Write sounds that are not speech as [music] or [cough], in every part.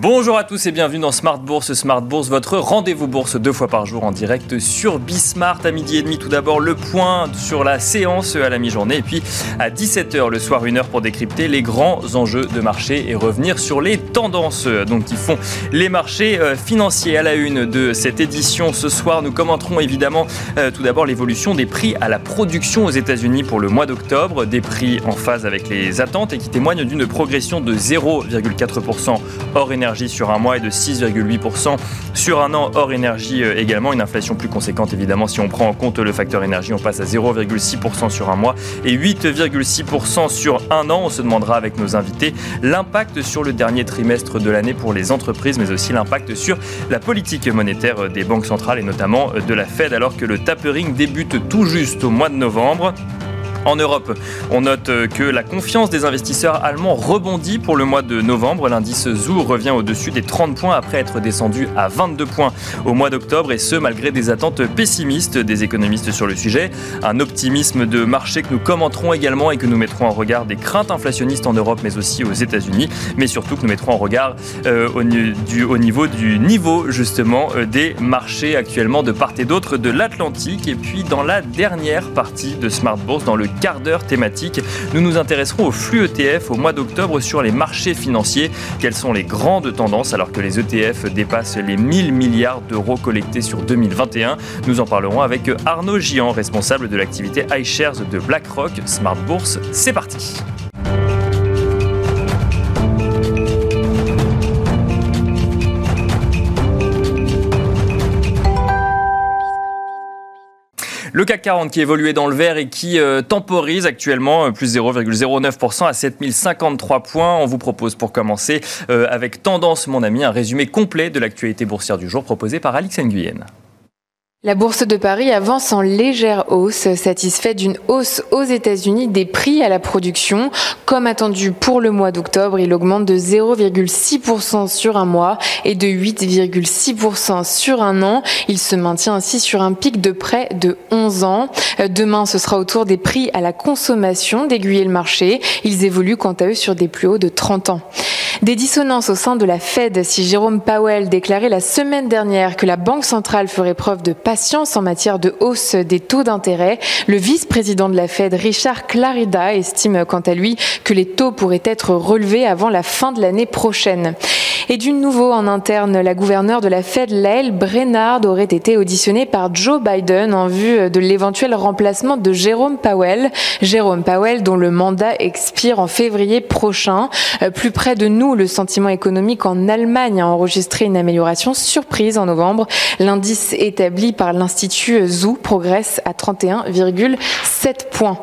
Bonjour à tous et bienvenue dans Smart Bourse. Smart Bourse, votre rendez-vous bourse deux fois par jour en direct sur Bismart à midi et demi. Tout d'abord, le point sur la séance à la mi-journée et puis à 17h le soir, une heure pour décrypter les grands enjeux de marché et revenir sur les tendances donc, qui font les marchés euh, financiers. À la une de cette édition ce soir, nous commenterons évidemment euh, tout d'abord l'évolution des prix à la production aux États-Unis pour le mois d'octobre, des prix en phase avec les attentes et qui témoignent d'une progression de 0,4% hors énergie sur un mois et de 6,8% sur un an hors énergie euh, également. Une inflation plus conséquente évidemment si on prend en compte le facteur énergie. On passe à 0,6% sur un mois et 8,6% sur un an. On se demandera avec nos invités l'impact sur le dernier trimestre de l'année pour les entreprises mais aussi l'impact sur la politique monétaire des banques centrales et notamment de la Fed alors que le tapering débute tout juste au mois de novembre. En Europe, on note que la confiance des investisseurs allemands rebondit pour le mois de novembre. L'indice ZOO revient au-dessus des 30 points après être descendu à 22 points au mois d'octobre et ce malgré des attentes pessimistes des économistes sur le sujet. Un optimisme de marché que nous commenterons également et que nous mettrons en regard des craintes inflationnistes en Europe mais aussi aux États-Unis, mais surtout que nous mettrons en regard euh, au, au, niveau du niveau justement euh, des marchés actuellement de part et d'autre de l'Atlantique. Et puis dans la dernière partie de Smart Bourse, dans le quart d'heure thématique. Nous nous intéresserons au flux ETF au mois d'octobre sur les marchés financiers. Quelles sont les grandes tendances alors que les ETF dépassent les 1000 milliards d'euros collectés sur 2021 Nous en parlerons avec Arnaud Gian, responsable de l'activité iShares de BlackRock. Smart Bourse, c'est parti. Le CAC 40 qui évoluait dans le vert et qui euh, temporise actuellement euh, plus 0,09% à 7053 points. On vous propose pour commencer euh, avec Tendance, mon ami, un résumé complet de l'actualité boursière du jour proposé par Alix Nguyen. La bourse de Paris avance en légère hausse, satisfait d'une hausse aux États-Unis des prix à la production. Comme attendu pour le mois d'octobre, il augmente de 0,6% sur un mois et de 8,6% sur un an. Il se maintient ainsi sur un pic de près de 11 ans. Demain, ce sera au tour des prix à la consommation d'aiguiller le marché. Ils évoluent quant à eux sur des plus hauts de 30 ans. Des dissonances au sein de la Fed si Jérôme Powell déclarait la semaine dernière que la Banque centrale ferait preuve de patience en matière de hausse des taux d'intérêt. Le vice-président de la Fed, Richard Clarida, estime quant à lui que les taux pourraient être relevés avant la fin de l'année prochaine. Et du nouveau en interne, la gouverneure de la Fed, Lael Brennard, aurait été auditionnée par Joe Biden en vue de l'éventuel remplacement de Jérôme Powell. Jérôme Powell, dont le mandat expire en février prochain. Euh, plus près de nous, le sentiment économique en Allemagne a enregistré une amélioration surprise en novembre. L'indice établi par l'Institut Zoo progresse à 31,7 points.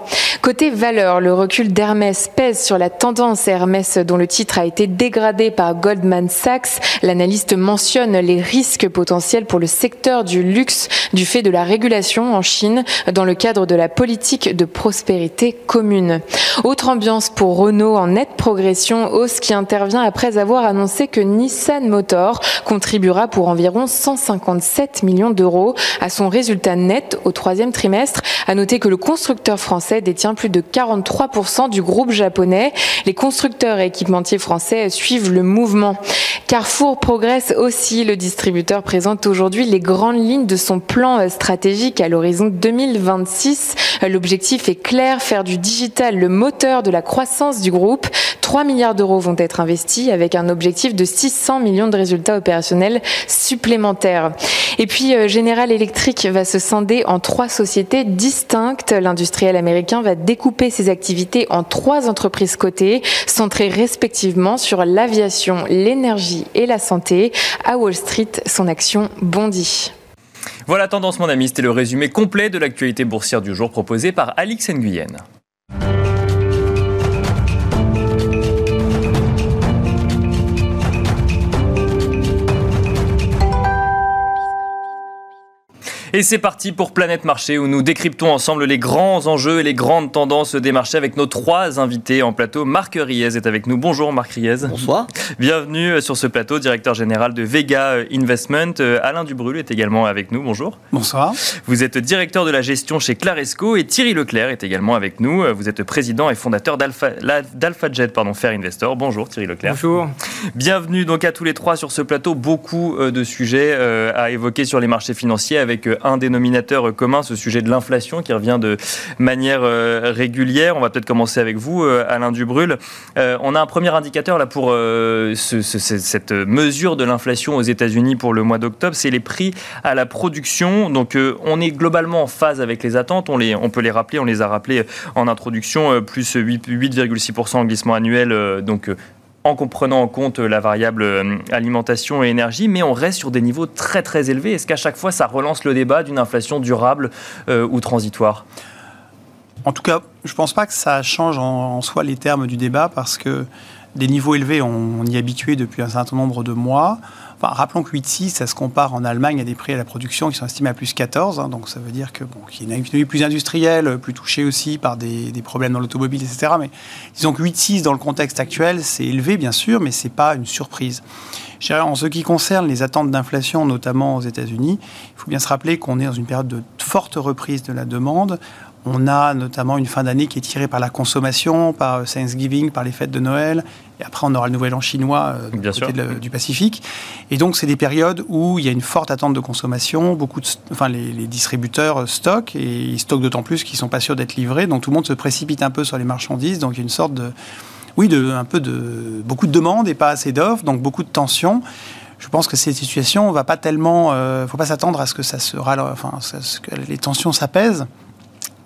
Côté valeur, le recul d'Hermès pèse sur la tendance Hermès dont le titre a été dégradé par Goldman Sachs. L'analyste mentionne les risques potentiels pour le secteur du luxe du fait de la régulation en Chine dans le cadre de la politique de prospérité commune. Autre ambiance pour Renault en nette progression, hausse qui intervient après avoir annoncé que Nissan Motor contribuera pour environ 157 millions d'euros à son résultat net au troisième trimestre. À noter que le constructeur français détient plus de 43% du groupe japonais. Les constructeurs et équipementiers français suivent le mouvement. Carrefour progresse aussi. Le distributeur présente aujourd'hui les grandes lignes de son plan stratégique à l'horizon 2026. L'objectif est clair, faire du digital le moteur de la croissance du groupe. 3 milliards d'euros vont être investis avec un objectif de 600 millions de résultats opérationnels supplémentaires. Et puis General Electric va se scinder en trois sociétés distinctes. L'industriel américain va découper ses activités en trois entreprises cotées, centrées respectivement sur l'aviation, l'énergie et la santé. À Wall Street, son action bondit. Voilà Tendance mon ami, c'était le résumé complet de l'actualité boursière du jour proposé par Alix Nguyen. Et c'est parti pour Planète Marché où nous décryptons ensemble les grands enjeux et les grandes tendances des marchés avec nos trois invités en plateau. Marc Riez est avec nous. Bonjour Marc Riez. Bonsoir. Bienvenue sur ce plateau, directeur général de Vega Investment. Alain Dubrul est également avec nous. Bonjour. Bonsoir. Vous êtes directeur de la gestion chez Claresco et Thierry Leclerc est également avec nous. Vous êtes président et fondateur d'AlphaJet pardon, Fair Investor. Bonjour Thierry Leclerc. Bonjour. Bienvenue donc à tous les trois sur ce plateau. Beaucoup euh, de sujets euh, à évoquer sur les marchés financiers avec euh, un dénominateur commun, ce sujet de l'inflation qui revient de manière euh, régulière. On va peut-être commencer avec vous, Alain Dubrul. on a un premier indicateur là pour cette mesure de l'inflation aux États-Unis pour le mois d'octobre, c'est les prix à la production. Donc on est globalement en phase avec les attentes. On, les, on peut les rappeler, on les a rappelés en introduction, plus 8,6% en glissement annuel. donc en comprenant en compte la variable euh, alimentation et énergie, mais on reste sur des niveaux très très élevés. Est-ce qu'à chaque fois, ça relance le débat d'une inflation durable euh, ou transitoire? En tout cas, je ne pense pas que ça change en, soi les termes du débat, parce que des niveaux élevés, on, y est habitué depuis un certain nombre de mois rappelons que 8,6, ça se compare en Allemagne à des prix à la production qui sont estimés à plus 14. Hein, donc ça veut dire que bon, qu'il y a une économie plus industrielle, plus touchée aussi par des, problèmes dans l'automobile, etc. Mais disons que 8,6 dans le contexte actuel, c'est élevé bien sûr, mais c'est pas une surprise. En ce qui concerne les attentes d'inflation, notamment aux États-Unis, il faut bien se rappeler qu'on est dans une période de forte reprise de la demande. On a notamment une fin d'année qui est tirée par la consommation, par Thanksgiving, par les fêtes de Noël. Et après, on aura le nouvel an chinois euh, côté du Pacifique. Et donc, c'est des périodes où il y a une forte attente de consommation. Beaucoup de, enfin, les, distributeurs stockent et ils stockent d'autant plus qu'ils ne sont pas sûrs d'être livrés. Donc, tout le monde se précipite un peu sur les marchandises. Donc, il y a une sorte de, oui, de, un peu de, beaucoup de demandes et pas assez d'offres. Donc, beaucoup de tensions je pense que cette situation, on va pas tellement, euh, faut pas s'attendre à ce que ça sera, enfin, que les tensions s'apaisent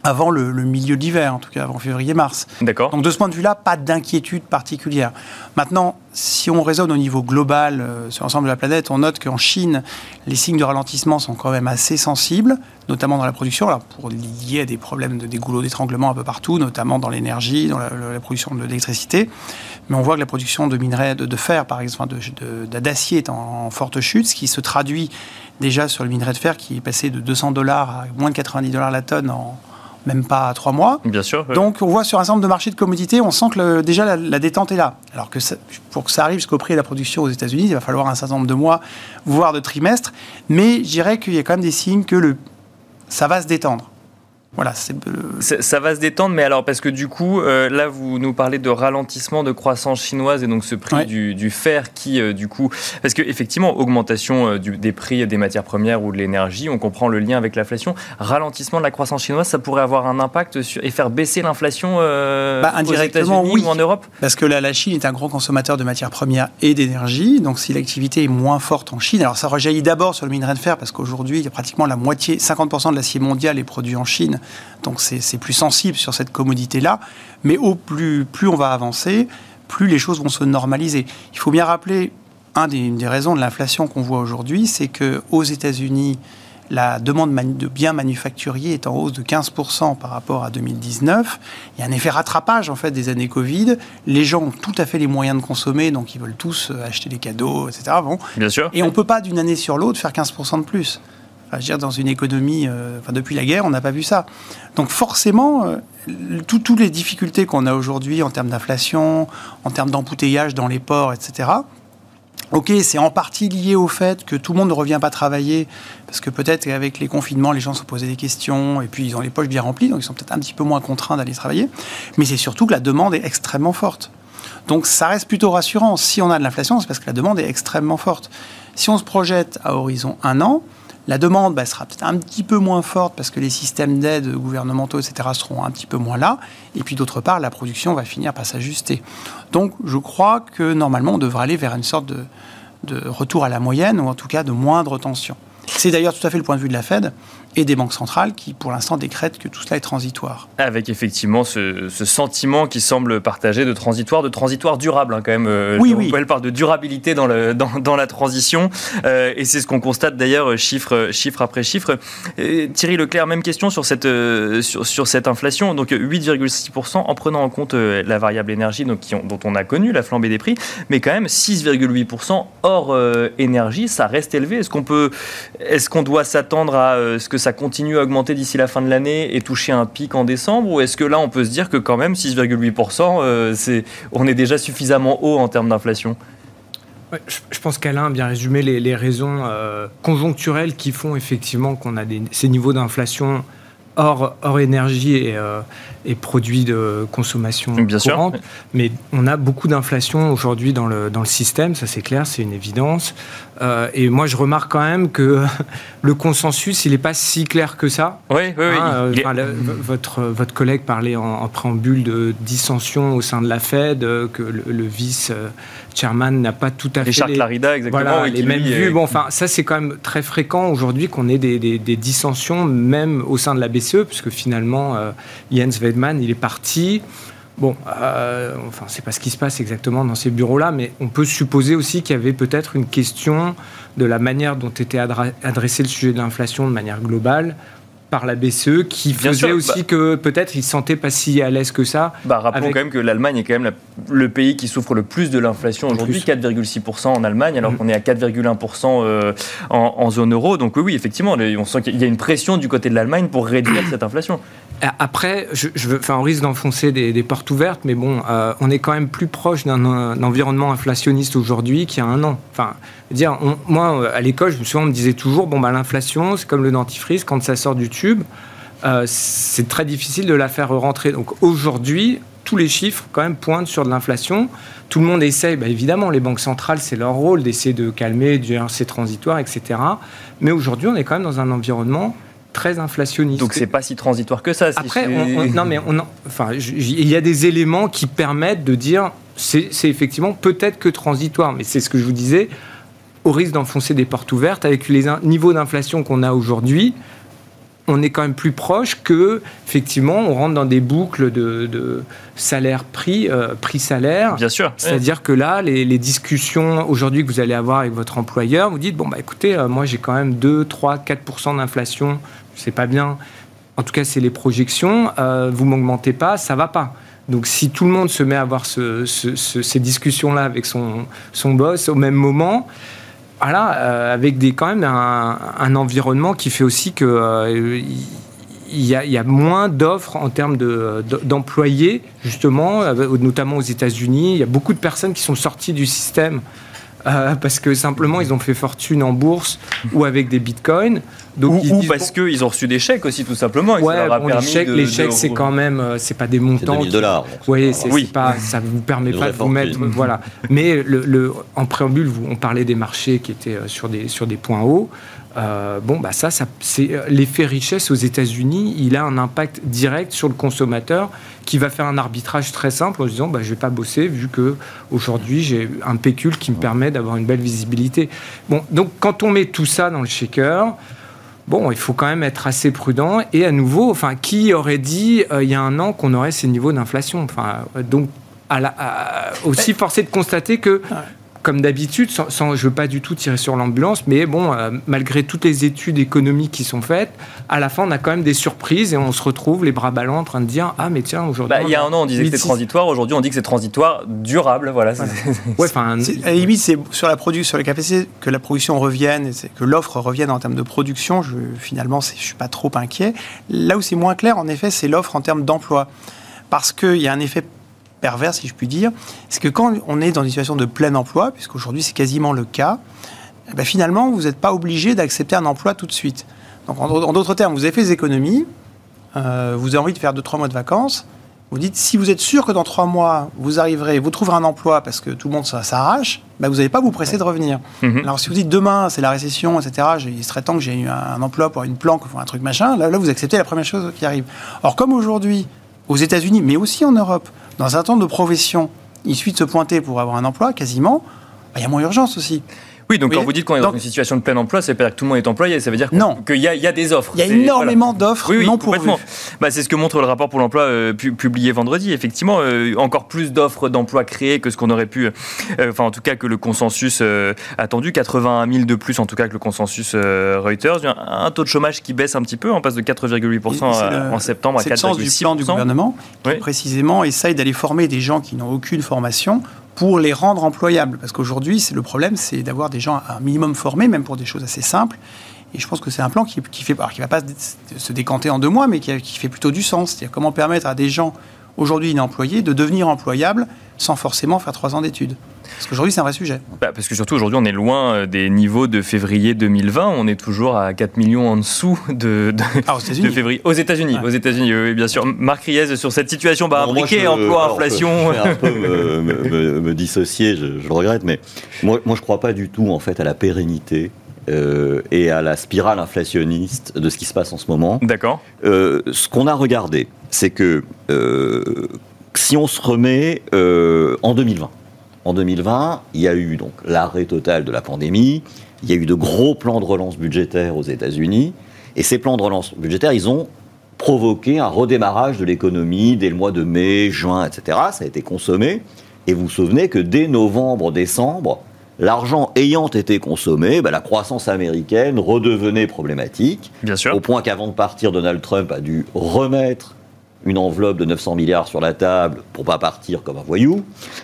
avant le, milieu d'hiver, en tout cas avant février-mars. D'accord. Donc de ce point de vue-là, pas d'inquiétude particulière. Maintenant, si on raisonne au niveau global euh, sur l'ensemble de la planète, on note qu'en Chine, les signes de ralentissement sont quand même assez sensibles, notamment dans la production, alors pour lier à des problèmes de des goulots d'étranglement un peu partout, notamment dans l'énergie, dans la, production de l'électricité. Mais on voit que la production de minerais de, fer, par exemple, d'acier est en, en, forte chute, ce qui se traduit déjà sur le minerai de fer qui est passé de 200 dollars à moins de 90 dollars la tonne en, même pas trois mois. Bien sûr. Donc on voit sur un certain nombre de marchés de commodités, on sent que déjà la, détente est là. Alors que pour que ça arrive jusqu'au prix de la production aux États-Unis, il va falloir un certain nombre de mois, voire de trimestres. Mais je dirais qu'il y a quand même des signes que le, ça va se détendre. Voilà, ça va se détendre, mais alors parce que du coup, euh, là, vous nous parlez de ralentissement de croissance chinoise et donc ce prix du, fer qui, euh, du coup, parce que effectivement, augmentation euh, des prix des matières premières ou de l'énergie, on comprend le lien avec l'inflation. Ralentissement de la croissance chinoise, ça pourrait avoir un impact sur, et faire baisser l'inflation bah, aux États-Unis ou en Europe? Parce que la, la, Chine est un gros consommateur de matières premières et d'énergie, donc si l'activité est moins forte en Chine, alors ça rejaillit d'abord sur le minerai de fer parce qu'aujourd'hui, il y a pratiquement la moitié, 50% de l'acier mondial est produit en Chine donc c'est plus sensible sur cette commodité-là. Mais au plus, plus on va avancer, plus les choses vont se normaliser. Il faut bien rappeler, un des, une des raisons de l'inflation qu'on voit aujourd'hui, c'est qu'aux États-Unis, la demande de biens manufacturiers est en hausse de 15% par rapport à 2019. Il y a un effet rattrapage en fait des années Covid. Les gens ont tout à fait les moyens de consommer, donc ils veulent tous euh, acheter des cadeaux, etc. Bon. Bien sûr. Et on ne peut pas d'une année sur l'autre faire 15% de plus dire, dans une économie, euh, enfin, depuis la guerre, on n'a pas vu ça. Donc forcément, euh, toutes les difficultés qu'on a aujourd'hui en termes d'inflation, en termes d'embouteillage dans les ports, etc., Ok, c'est en partie lié au fait que tout le monde ne revient pas travailler, parce que peut-être qu'avec les confinements, les gens se posaient des questions, et puis ils ont les poches bien remplies, donc ils sont peut-être un petit peu moins contraints d'aller travailler. Mais c'est surtout que la demande est extrêmement forte. Donc ça reste plutôt rassurant. Si on a de l'inflation, c'est parce que la demande est extrêmement forte. Si on se projette à horizon un an, la demande bah, sera peut-être un petit peu moins forte parce que les systèmes d'aide gouvernementaux, etc., seront un petit peu moins là. Et puis d'autre part, la production va finir par s'ajuster. Donc je crois que normalement, on devrait aller vers une sorte de, de retour à la moyenne, ou en tout cas de moindre tension. C'est d'ailleurs tout à fait le point de vue de la Fed et des banques centrales qui, pour l'instant, décrètent que tout cela est transitoire. Avec effectivement ce, sentiment qui semble partagé de transitoire, de transitoire durable hein, quand même. Euh, oui, oui. Elle parle de durabilité dans, le, dans, la transition euh, et c'est ce qu'on constate d'ailleurs chiffre, chiffre après chiffre. Thierry Leclerc, même question sur cette, euh, sur, cette inflation. Donc 8,6% en prenant en compte la variable énergie donc, qui dont on a connu la flambée des prix, mais quand même 6,8% hors énergie, ça reste élevé. Est-ce qu'on peut Est-ce qu'on doit s'attendre à ce que ça continue à augmenter d'ici la fin de l'année et toucher un pic en décembre Ou est-ce que là, on peut se dire que quand même 6,8%, c'est, on est déjà suffisamment haut en termes d'inflation? Je, pense qu'Alain a bien résumé les, raisons conjoncturelles qui font effectivement qu'on a ces niveaux d'inflation hors, hors énergie et, euh, et, produits de consommation Bien courante. Mais on a beaucoup d'inflation aujourd'hui dans le, dans le système, ça c'est clair, c'est une évidence. Euh, et moi je remarque quand même que [laughs] le consensus, il n'est pas si clair que ça. Oui, oui, oui. Hein, euh, votre, votre collègue parlait en, préambule de dissension au sein de la Fed, que le, vice-chairman n'a pas tout à fait... Richard Clarida, exactement. Voilà, les mêmes vues. Bon, enfin, ça c'est quand même très fréquent aujourd'hui qu'on ait des, des, des dissensions, même au sein de la BCE puisque finalement, euh, Jens Weidmann, il est parti. Bon, euh, enfin, c'est pas ce qui se passe exactement dans ces bureaux-là, mais on peut supposer aussi qu'il y avait peut-être une question de la manière dont était adressé le sujet de l'inflation de manière globale par la BCE qui faisait aussi bah- que peut-être ils se sentaient pas si à l'aise que ça. Bah, rappelons quand même que l'Allemagne est quand même le pays qui souffre le plus de l'inflation aujourd'hui, 4,6% en Allemagne, alors mm. qu'on est à 4,1% euh, en, zone euro. Donc oui, effectivement, on sent qu'il y a une pression du côté de l'Allemagne pour réduire [coughs] cette inflation. Après, enfin, on risque d'enfoncer des, portes ouvertes, mais bon, euh, on est quand même plus proche d'un environnement inflationniste aujourd'hui qu'il y a un an. Enfin, dire, moi, à l'école, je me souviens, on me disait toujours, bon, bah, l'inflation, c'est comme le dentifrice, quand ça sort du tube, euh, c'est très difficile de la faire rentrer. Donc aujourd'hui, tous les chiffres quand même pointent sur de l'inflation. Tout le monde essaye, bah, évidemment, les banques centrales, c'est leur rôle d'essayer de calmer, de dire c'est transitoire, etc. Mais aujourd'hui, on est quand même dans un environnement très inflationniste. Donc c'est pas si transitoire que ça. Après, non mais on, enfin, il y a des éléments qui permettent de dire c'est effectivement peut-être que transitoire, mais c'est ce que je vous disais, au risque d'enfoncer des portes ouvertes avec les niveaux d'inflation qu'on a aujourd'hui on est quand même plus proche que, effectivement, on rentre dans des boucles de, salaire-prix, euh, prix-salaire. Bien sûr. C'est-à-dire que là, les, discussions aujourd'hui que vous allez avoir avec votre employeur, vous dites bon, bah écoutez, euh, moi j'ai quand même 2, 3, 4 d'inflation, c'est pas bien. En tout cas, c'est les projections. Euh, vous m'augmentez pas, ça va pas. Donc, si tout le monde se met à avoir ces discussions-là avec son, son boss au même moment, voilà, euh, avec des, quand même un, environnement qui fait aussi que euh, y, a, moins d'offres en termes d'employés, justement, euh, notamment aux États-Unis. Il y a beaucoup de personnes qui sont sorties du système parce que simplement ils ont fait fortune en bourse ou avec des bitcoins. Donc, ou, parce qu'ils ont reçu des chèques aussi, tout simplement. ouais, les chèques, c'est quand même, euh, c'est pas des montants. 2000 dollars. Oui, c'est oui. pas, ça vous permet pas de vous mettre, [laughs] voilà. Mais le, en préambule, on parlait des marchés qui étaient euh, sur des sur des points hauts. Euh, bon, bah ça, ça c'est l'effet richesse aux États-Unis. Il a un impact direct sur le consommateur qui va faire un arbitrage très simple en se disant bah, je vais pas bosser vu que aujourd'hui j'ai un pécule qui me permet d'avoir une belle visibilité. Bon, donc quand on met tout ça dans le shaker, bon, il faut quand même être assez prudent. Et à nouveau, enfin, qui aurait dit euh, il y a un an qu'on aurait ces niveaux d'inflation? Enfin, donc à la, aussi forcé de constater que comme d'habitude, sans, je veux pas du tout tirer sur l'ambulance, mais bon, euh, malgré toutes les études économiques qui sont faites, à la fin, on a quand même des surprises et on se retrouve les bras ballants en train de dire ah mais tiens aujourd'hui. Bah, il y a un an, on disait que c'était transitoire. Aujourd'hui, on dit que c'est transitoire, durable. Voilà. [laughs] Ouais, à la limite, c'est sur la production, sur les capacité que la production revienne, que l'offre revienne en termes de production. Je, finalement, je suis pas trop inquiet. Là où c'est moins clair, en effet, c'est l'offre en termes d'emploi, parce qu'il y a un effet pervers, si je puis dire, c'est que quand on est dans une situation de plein emploi, puisqu'aujourd'hui c'est quasiment le cas, eh ben finalement, vous n'êtes pas obligé d'accepter un emploi tout de suite. Donc, en, d'autres termes, vous avez fait des économies, euh, vous avez envie de faire 2-3 mois de vacances, vous dites, si vous êtes sûr que dans 3 mois, vous arriverez, vous trouverez un emploi parce que tout le monde s'arrache, ben vous n'allez pas vous presser de revenir. Mhm. Alors, si vous dites demain, c'est la récession, etc., il serait temps que j'ai eu un, emploi pour une planque, pour un truc machin, là, là, vous acceptez la première chose qui arrive. Or, comme aujourd'hui, aux États-Unis, mais aussi en Europe, dans un certain nombre de professions, il suffit de se pointer pour avoir un emploi, quasiment, bah, il y a moins urgence aussi. Oui, donc quand vous dites qu'on est dans une situation de plein emploi, ça veut dire que tout le monde est employé, ça veut dire qu'il y, y, a des offres. Il y a énormément d'offres non pourvues. Bah, c'est ce que montre le rapport pour l'emploi euh, publié vendredi. Effectivement, euh, encore plus d'offres d'emploi créées que ce qu'on aurait pu, euh, enfin en tout cas que le consensus attendu, 81 000 de plus en tout cas que le consensus Reuters. Un, taux de chômage qui baisse un petit peu, on passe de 4,8% en septembre à 4,6%. C'est le sens du plan du gouvernement qui précisément essaye d'aller former des gens qui n'ont aucune formation pour les rendre employables. Parce qu'aujourd'hui, c'est le problème, c'est d'avoir des gens un minimum formés, même pour des choses assez simples. Et je pense que c'est un plan qui, qui fait, qui va pas se décanter en deux mois, mais qui, qui fait plutôt du sens. C'est-à-dire comment permettre à des gens aujourd'hui inemployés de devenir employables sans forcément faire trois ans d'études. Parce qu'aujourd'hui, c'est un vrai sujet. Bah, parce que surtout, aujourd'hui, on est loin euh, des niveaux de février 2020. On est toujours à 4 millions en dessous de, de, ah, aux février. Aux États-Unis, aux États-Unis, oui, bien sûr. Marc Riez, sur cette situation bah, imbriquée, emploi, inflation. Je vais un peu me, [laughs] dissocier, je, le regrette, mais moi, moi je ne crois pas du tout en fait à la pérennité euh, et à la spirale inflationniste de ce qui se passe en ce moment. D'accord. Euh, ce qu'on a regardé, c'est que si on se remet en 2020, en 2020, il y a eu donc l'arrêt total de la pandémie, il y a eu de gros plans de relance budgétaire aux États-Unis, et ces plans de relance budgétaire, ils ont provoqué un redémarrage de l'économie dès le mois de mai, juin, etc. Ça a été consommé, et vous vous souvenez que dès novembre, décembre, l'argent ayant été consommé, bah, la croissance américaine redevenait problématique, Bien sûr. au point qu'avant de partir, Donald Trump a dû remettre une enveloppe de 900 milliards sur la table pour pas partir comme un voyou.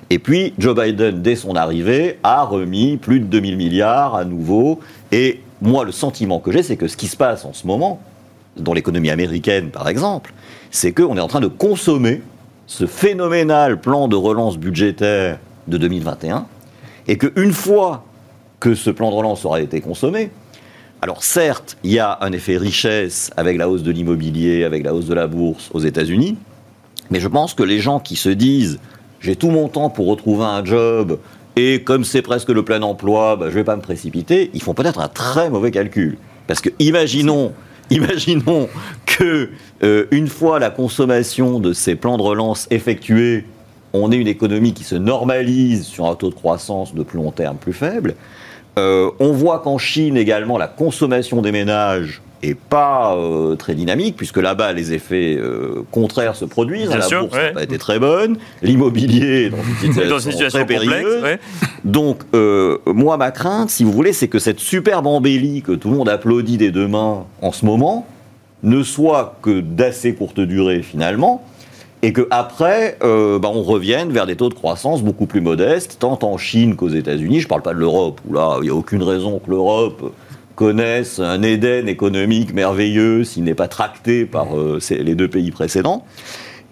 Et puis Joe Biden, dès son arrivée, a remis plus de 2000 milliards à nouveau. Et moi, le sentiment que j'ai, c'est que ce qui se passe en ce moment, dans l'économie américaine par exemple, c'est qu'on est en train de consommer ce phénoménal plan de relance budgétaire de 2021, et qu'une fois que ce plan de relance aura été consommé, alors certes, il y a un effet richesse avec la hausse de l'immobilier, avec la hausse de la bourse aux États-Unis, mais je pense que les gens qui se disent j'ai tout mon temps pour retrouver un job et comme c'est presque le plein emploi, bah, je ne vais pas me précipiter, ils font peut-être un très mauvais calcul. Parce que imaginons, [laughs] imaginons que euh, une fois la consommation de ces plans de relance effectués, on ait une économie qui se normalise sur un taux de croissance de plus long terme plus faible. Euh, on voit qu'en Chine également, la consommation des ménages est pas euh, très dynamique, puisque là-bas, les effets euh, contraires se produisent. la bourse n'a pas été très bonne, l'immobilier [laughs] dans une situation, très périlleuse. Donc, moi, ma crainte, si vous voulez, c'est que cette superbe embellie que tout le monde applaudit des deux mains en ce moment ne soit que d'assez courte durée finalement, et qu'après, euh, bah, on revienne vers des taux de croissance beaucoup plus modestes, tant en Chine qu'aux États-Unis. Je ne parle pas de l'Europe, où là, il n'y a aucune raison que l'Europe connaisse un Éden économique merveilleux s'il n'est pas tracté par euh, les deux pays précédents.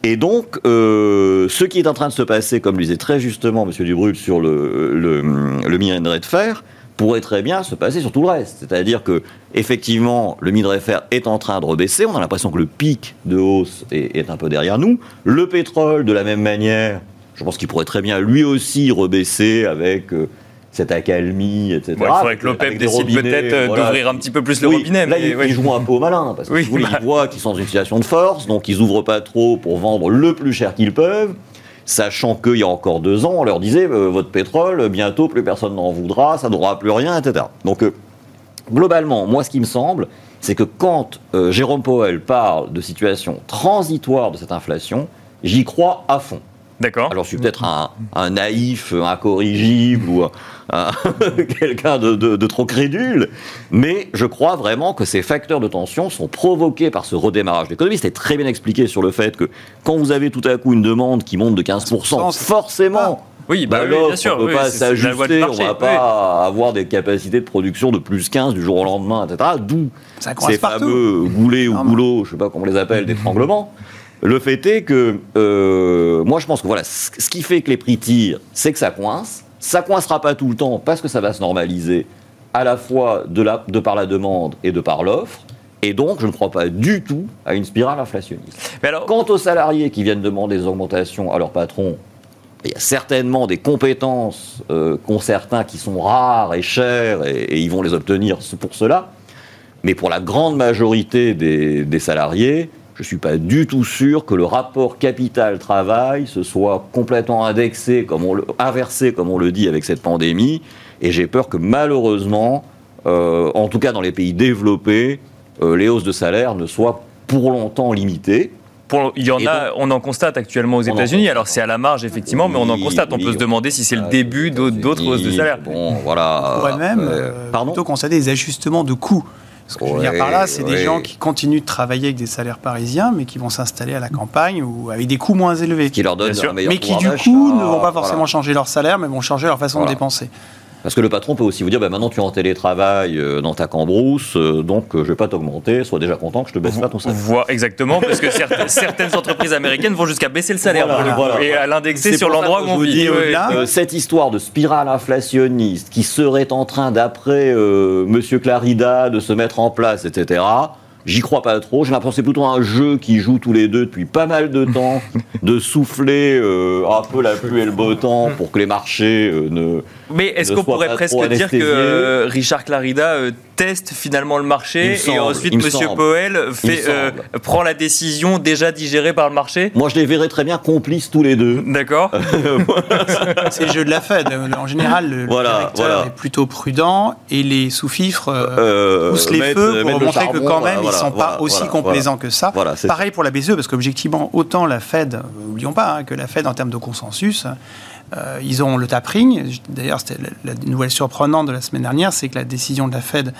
Et donc, euh, ce qui est en train de se passer, comme le disait très justement M. Dubrul sur le, le, le minerai de fer, pourrait très bien se passer sur tout le reste. C'est-à-dire que, effectivement, le minerai fer est en train de rebaisser. On a l'impression que le pic de hausse est, un peu derrière nous. Le pétrole, de la même manière, je pense qu'il pourrait très bien lui aussi rebaisser avec euh, cette accalmie, etc. il faudrait que l'OPEP décide peut-être euh, d'ouvrir un petit peu plus le robinet. Là, ils, jouent un peu au malin, parce qu'ils bah. voient qu'ils sont dans une situation de force, donc ils ouvrent pas trop pour vendre le plus cher qu'ils peuvent sachant qu'il y a encore deux ans, on leur disait euh, votre pétrole, bientôt plus personne n'en voudra, ça n'aura plus rien, etc. Donc, euh, globalement, moi, ce qui me semble, c'est que quand euh, Jérôme Powell parle de situation transitoire de cette inflation, j'y crois à fond. D'accord. Alors, je suis peut-être un, un, naïf, incorrigible ou [laughs] quelqu'un de, trop crédule, mais je crois vraiment que ces facteurs de tension sont provoqués par ce redémarrage de l'économie. C'était très bien expliqué sur le fait que quand vous avez tout à coup une demande qui monte de 15%, forcément. Oui, bah, bien sûr. On ne peut pas s'ajuster, on ne va pas avoir des capacités de production de plus 15 du jour au lendemain, etc. D'où ces fameux goulets ou goulots, je ne sais pas comment on les appelle, d'étranglement. Le fait est que, euh, moi je pense que voilà, ce qui fait que les prix tirent, c'est que ça coince. Ça coincera pas tout le temps parce que ça va se normaliser à la fois de, la, de par la demande et de par l'offre. Et donc, je ne crois pas du tout à une spirale inflationniste. Mais alors... Quant aux salariés qui viennent demander des augmentations à leur patron, il y a certainement des compétences euh, qu'ont certains qui sont rares et chères et, ils vont les obtenir pour cela. Mais pour la grande majorité des, des salariés, je ne suis pas du tout sûr que le rapport capital-travail se soit complètement indexé, comme on le, inversé, comme on le dit avec cette pandémie. Et j'ai peur que malheureusement, euh, en tout cas dans les pays développés, euh, les hausses de salaire ne soient pour longtemps limitées. il y en a, on en constate actuellement aux États-Unis. Alors c'est à la marge effectivement, mais on en constate. On peut se demander si c'est le début d'autres hausses de salaire. Bon, voilà. On pourrait même euh, plutôt constater des ajustements de coûts. Ce que je veux dire par là, c'est des gens qui continuent de travailler avec des salaires parisiens, mais qui vont s'installer à la campagne ou avec des coûts moins élevés. Qui leur Mais qui du coup ne vont pas forcément changer leur salaire, mais vont changer leur façon de dépenser. Parce que le patron peut aussi vous dire, bah, maintenant tu es en télétravail euh, dans ta cambrousse, euh, donc euh, je vais pas t'augmenter, sois déjà content que je te baisse pas ton salaire. Voit exactement, parce que certaines, [laughs] certaines entreprises américaines vont jusqu'à baisser le salaire Voilà, pour le coup, voilà, et à l'indexer C'est sur pour ça l'endroit que où je on vous vit. dis, Ouais. là, Euh, cette histoire de spirale inflationniste qui serait en train, d'après euh, Monsieur Clarida, de se mettre en place, etc. J'y crois pas trop. J'ai l'impression que c'est plutôt un jeu qui joue tous les deux depuis pas mal de temps, [laughs] de souffler euh, un peu la pluie et le beau temps pour que les marchés euh, ne. Mais est-ce qu'on pourrait presque dire que euh, Richard Clarida teste finalement le marché et ensuite Monsieur semble. Powell fait, euh, prend la décision déjà digérée par le marché? Moi, je les verrais très bien complices tous les deux. D'accord [laughs] C'est le jeu de la Fed. En général, le, Voilà, directeur voilà. est plutôt prudent et les sous-fifres poussent les mettre- feux pour le montrer que quand même, voilà, sont pas voilà, aussi voilà, complaisants que ça. Voilà, c'est Pareil pour la BCE, parce qu'objectivement, autant la Fed, euh, n'oublions pas hein, que la Fed, en termes de consensus, euh, ils ont le tapering. D'ailleurs, c'était la, la nouvelle surprenante de la semaine dernière, c'est que la décision de la Fed,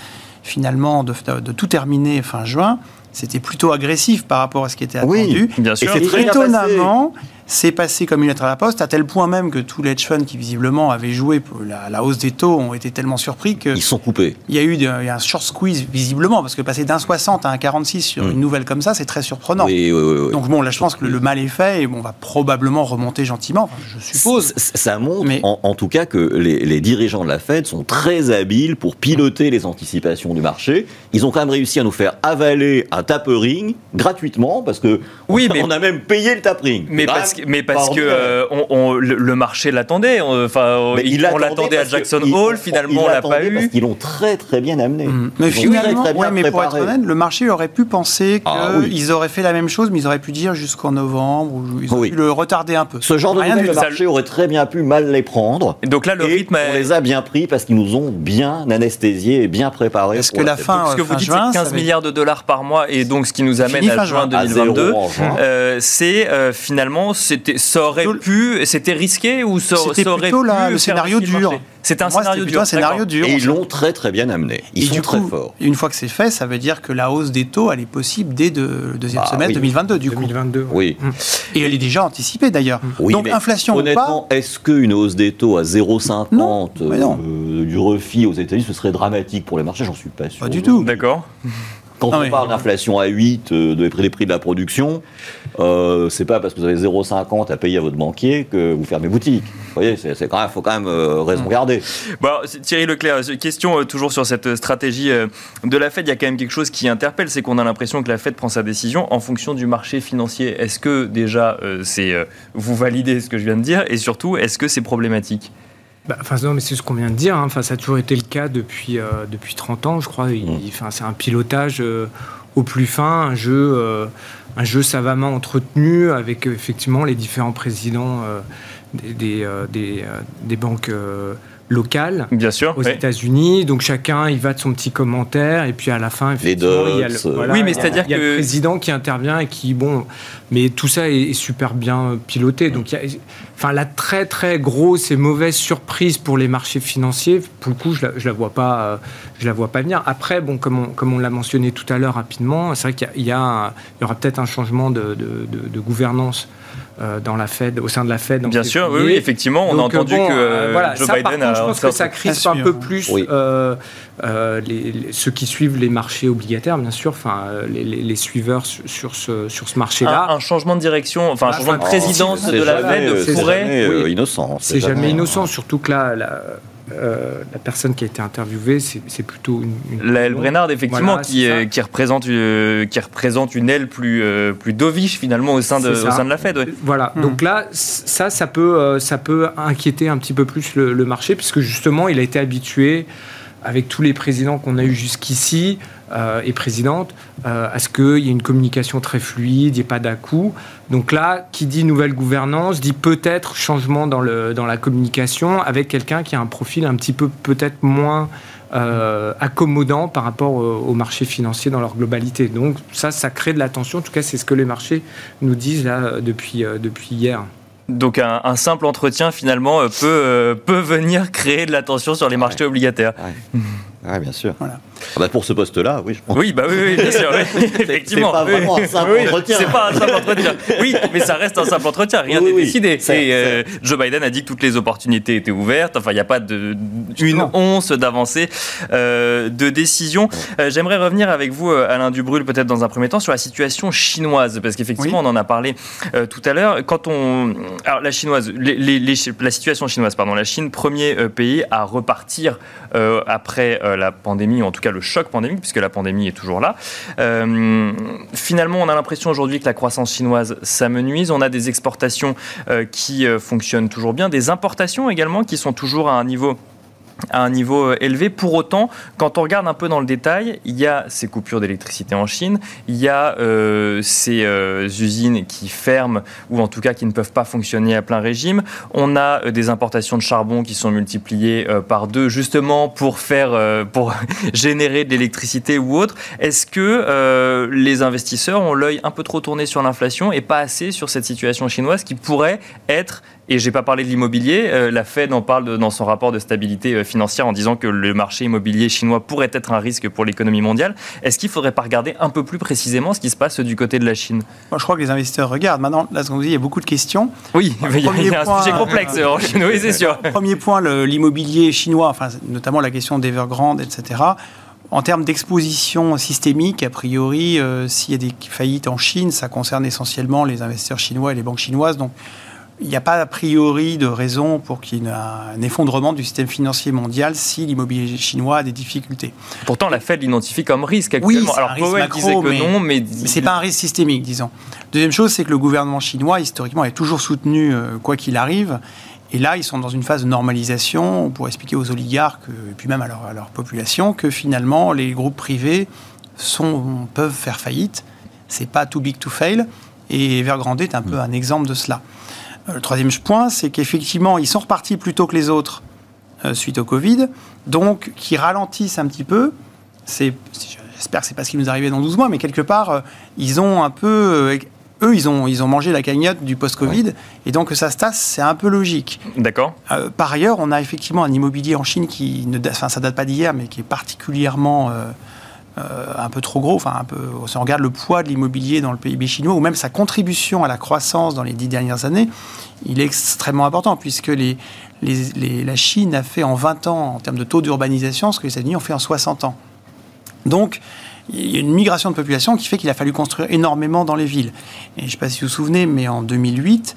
finalement, de, de tout terminer fin juin, c'était plutôt agressif par rapport à ce qui était Oui, attendu. Bien Et sûr. c'est très bien Étonnamment, c'est passé comme une lettre à la poste, à tel point même que tous les hedge funds qui visiblement avaient joué pour la, la hausse des taux ont été tellement surpris qu'il Ils sont coupés. y a eu de- il y a un short squeeze visiblement, parce que passer d'un 60 à un 46 sur Mm. une nouvelle comme ça, c'est très surprenant. Oui, oui, oui, oui. Donc bon, là je pense que le, le mal est fait et bon, on va probablement remonter gentiment, enfin, je suppose. C- Ça montre Mais- en, en tout cas que les, les dirigeants de la Fed sont très habiles pour piloter les anticipations du marché. Ils ont quand même réussi à nous faire avaler un tapering gratuitement parce que Oui, [laughs] on, mais- on a même payé le tapering. Mais parce que, mais parce que euh, on, on- le, le marché l'attendait. on- Enfin, il on l'attendait à parce Jackson il- Hole. Finalement, on l'a pas Parce eu. qu'ils l'ont très très bien amené. Mm. Mais finalement, très bien ouais, mais pour être honnête, le marché aurait pu penser qu'ils Ah oui. auraient fait la même chose, mais ils auraient pu dire jusqu'en novembre, ou ils auraient Oui. pu le retarder un peu. Ce genre de Rien nouvelles, du le marché aurait très bien pu mal les prendre. Et donc là, le Et rythme. on est- les a bien pris parce qu'ils nous ont bien anesthésiés et bien préparés. Parce pour que la fin, Ce que euh, vous dites, juin, c'est 15 ça va être- milliards de dollars par mois, et donc ce qui nous amène à juin juin. à zéro 2022. en juin. Euh, c'est euh, finalement, c'était, ça aurait Plutôt- pu, c'était risqué ou ça, C'était ça aurait plutôt pu là, le scénario dur. C'était un scénario dur. plutôt un scénario dur. Et ils l'ont très très bien amené. Ils Et sont du très coup, forts. une fois que c'est fait, ça veut dire que la hausse des taux, elle est possible dès de- le deuxième Bah semestre oui. 2022, du coup. 2022. Oui. Et elle est déjà anticipée, d'ailleurs. Oui, Donc, mais inflation ou pas, honnêtement, est-ce qu'une hausse des taux à 0,50 Non, mais non. euh, du refit aux États-Unis, ce serait dramatique pour les marchés J'en suis pas sûr. Pas du tout. D'accord. Quand Non, on parle d'inflation à 8, euh, de prix des prix de la production, euh, c'est pas parce que vous avez 0,50 à payer à votre banquier que vous fermez boutique. Vous voyez, c'est c'est quand même, faut quand même euh, raison garder. Bon, alors, Thierry Leclerc, euh, question euh, toujours sur cette stratégie euh, de la Fed. Il y a quand même quelque chose qui interpelle, c'est qu'on a l'impression que la Fed prend sa décision en fonction du marché financier. Est-ce que déjà, euh, c'est euh, vous validez ce que je viens de dire, et surtout, est-ce que c'est problématique? Bah, enfin, non, mais c'est ce qu'on vient de dire. hein. Enfin, ça a toujours été le cas depuis, euh, depuis 30 ans, je crois. Il- Mm. enfin, c'est un pilotage euh, au plus fin, un jeu, euh, un jeu savamment entretenu avec euh, effectivement les différents présidents euh, des, des, euh, des, des banques locales Bien sûr. aux oui. États-Unis. Donc chacun il va de son petit commentaire et puis à la fin effectivement il y a le, euh, voilà, Oui, mais c'est-à-dire il y a que- le président qui intervient et qui bon mais tout ça est, est super bien piloté. Donc il y a, enfin la très très grosse et mauvaise surprise pour les marchés financiers pour le coup je la, je la vois pas euh, je la vois pas venir. Après bon comme on, comme on l'a mentionné tout à l'heure rapidement c'est vrai qu'il y a- il y, y aura peut-être un changement de, de- de- de gouvernance euh, dans la Fed au sein de la Fed. en Bien sûr, oui, effectivement, on a entendu bon, que euh, euh, voilà, Joe ça, Biden par contre, a je pense que ça crispe un peu plus Oui. euh, euh, les, les- ceux qui suivent les marchés obligataires, bien sûr, enfin euh, les, les- les suiveurs sur, sur ce, sur ce marché-là. un, un changement de direction, enfin un Ah, changement de présidence de la jamais, Fed euh, c'est pourrait. jamais, euh, oui. innocent. c'est jamais innocent, surtout que là, la, euh, la personne qui a été interviewée, c'est plutôt une. une La L. Brennard, effectivement, Voilà, qui, euh, représente, euh, qui représente une aile plus, euh, plus dovish finalement au sein de, au sein de la Fed. ouais. Voilà, Mhm. donc là, ça, ça peut, euh, ça peut inquiéter un petit peu plus le, le marché, puisque justement, il a été habitué, avec tous les présidents qu'on a eu jusqu'ici, euh, et présidentes, euh, à ce qu'il y ait une communication très fluide, il n'y ait pas d'à-coup. Donc là, qui dit nouvelle gouvernance, dit peut-être changement dans, le, dans la communication, avec quelqu'un qui a un profil un petit peu peut-être moins euh, accommodant par rapport au, au marché financier dans leur globalité. Donc ça, ça crée de la tension. En tout cas, c'est ce que les marchés nous disent là euh, depuis, euh, depuis hier. Donc un, un simple entretien finalement euh, peut, euh, peut venir créer de la tension sur les marchés obligataires. Ouais. Ouais, bien sûr. Ah bah, pour ce poste-là, oui, je pense. Oui, bah oui, oui bien sûr, [laughs] effectivement. C'est pas vraiment un simple entretien. C'est pas un simple entretien. Oui, mais ça reste un simple entretien, rien n'est décidé. Et Joe Biden a dit que toutes les opportunités étaient ouvertes, enfin, il n'y a pas de, une once d'avancée de décision. J'aimerais revenir avec vous, Alain Dubrul, peut-être dans un premier temps, sur la situation chinoise, parce qu'effectivement, on en a parlé tout à l'heure. Quand on. Alors, la chinoise, les, la situation chinoise, pardon, la Chine, premier pays à repartir après la pandémie, en tout cas le choc pandémique, puisque la pandémie est toujours là. Euh, finalement, on a l'impression aujourd'hui que la croissance chinoise s'amenuise. On a des exportations euh, qui euh, fonctionnent toujours bien, des importations également qui sont toujours à un niveau à un niveau euh, élevé. Pour autant, quand on regarde un peu dans le détail, il y a ces coupures d'électricité en Chine, il y a euh, ces euh, usines qui ferment ou en tout cas qui ne peuvent pas fonctionner à plein régime. On a des importations de charbon qui sont multipliées par deux justement pour faire, pour [laughs] générer de l'électricité ou autre. Est-ce que les investisseurs ont l'œil un peu trop tourné sur l'inflation et pas assez sur cette situation chinoise qui pourrait être et je n'ai pas parlé de l'immobilier. Euh, la Fed en parle dans son rapport de stabilité euh, financière en disant que le marché immobilier chinois pourrait être un risque pour l'économie mondiale. Est-ce qu'il ne faudrait pas regarder un peu plus précisément ce qui se passe du côté de la Chine? Moi, Je crois que les investisseurs regardent. Maintenant, là, ce qu'on vous dit, il y a beaucoup de questions. Oui, il y a, un sujet complexe en Chine, oui, c'est sûr. [laughs] Premier point, l'immobilier chinois, enfin, notamment la question d'Evergrande, etc. En termes d'exposition systémique, a priori, euh, s'il y a des faillites en Chine, ça concerne essentiellement les investisseurs chinois et les banques chinoises. Donc, il n'y a pas a priori de raison pour qu'il y ait un effondrement du système financier mondial si l'immobilier chinois a des difficultés. Pourtant, la Fed l'identifie comme risque actuellement. Oui, Alors, un risque macro, que mais, non, mais, c'est pas un risque systémique, disons. Deuxième chose, c'est que le gouvernement chinois, historiquement, est toujours soutenu euh, quoi qu'il arrive. Et là, ils sont dans une phase de normalisation pour expliquer aux oligarques, euh, et puis même à leur, à leur population, que finalement, les groupes privés sont, peuvent faire faillite. C'est pas too big to fail. Et Evergrande est un peu un exemple de cela. Euh, le troisième point, c'est qu'effectivement, ils sont repartis plus tôt que les autres euh, suite au Covid, donc qui ralentissent un petit peu. J'espère que c'est pas ce qui nous arrivait dans 12 mois, mais quelque part, euh, ils ont un peu eux, ils ont, ils ont mangé la cagnotte du post-Covid, et donc que ça se tasse, c'est un peu logique. D'accord. par ailleurs, on a effectivement un immobilier en Chine qui, ne, enfin, ça date pas d'hier, mais qui est particulièrement euh, un peu trop gros. Enfin, si on regarde le poids de l'immobilier dans le PIB chinois, ou même sa contribution à la croissance dans les dix dernières années, il est extrêmement important, puisque la Chine a fait en 20 ans, en termes de taux d'urbanisation, ce que les États-Unis ont fait en 60 ans. Donc, il y a une migration de population qui fait qu'il a fallu construire énormément dans les villes. Et je ne sais pas si vous vous souvenez, mais en 2008,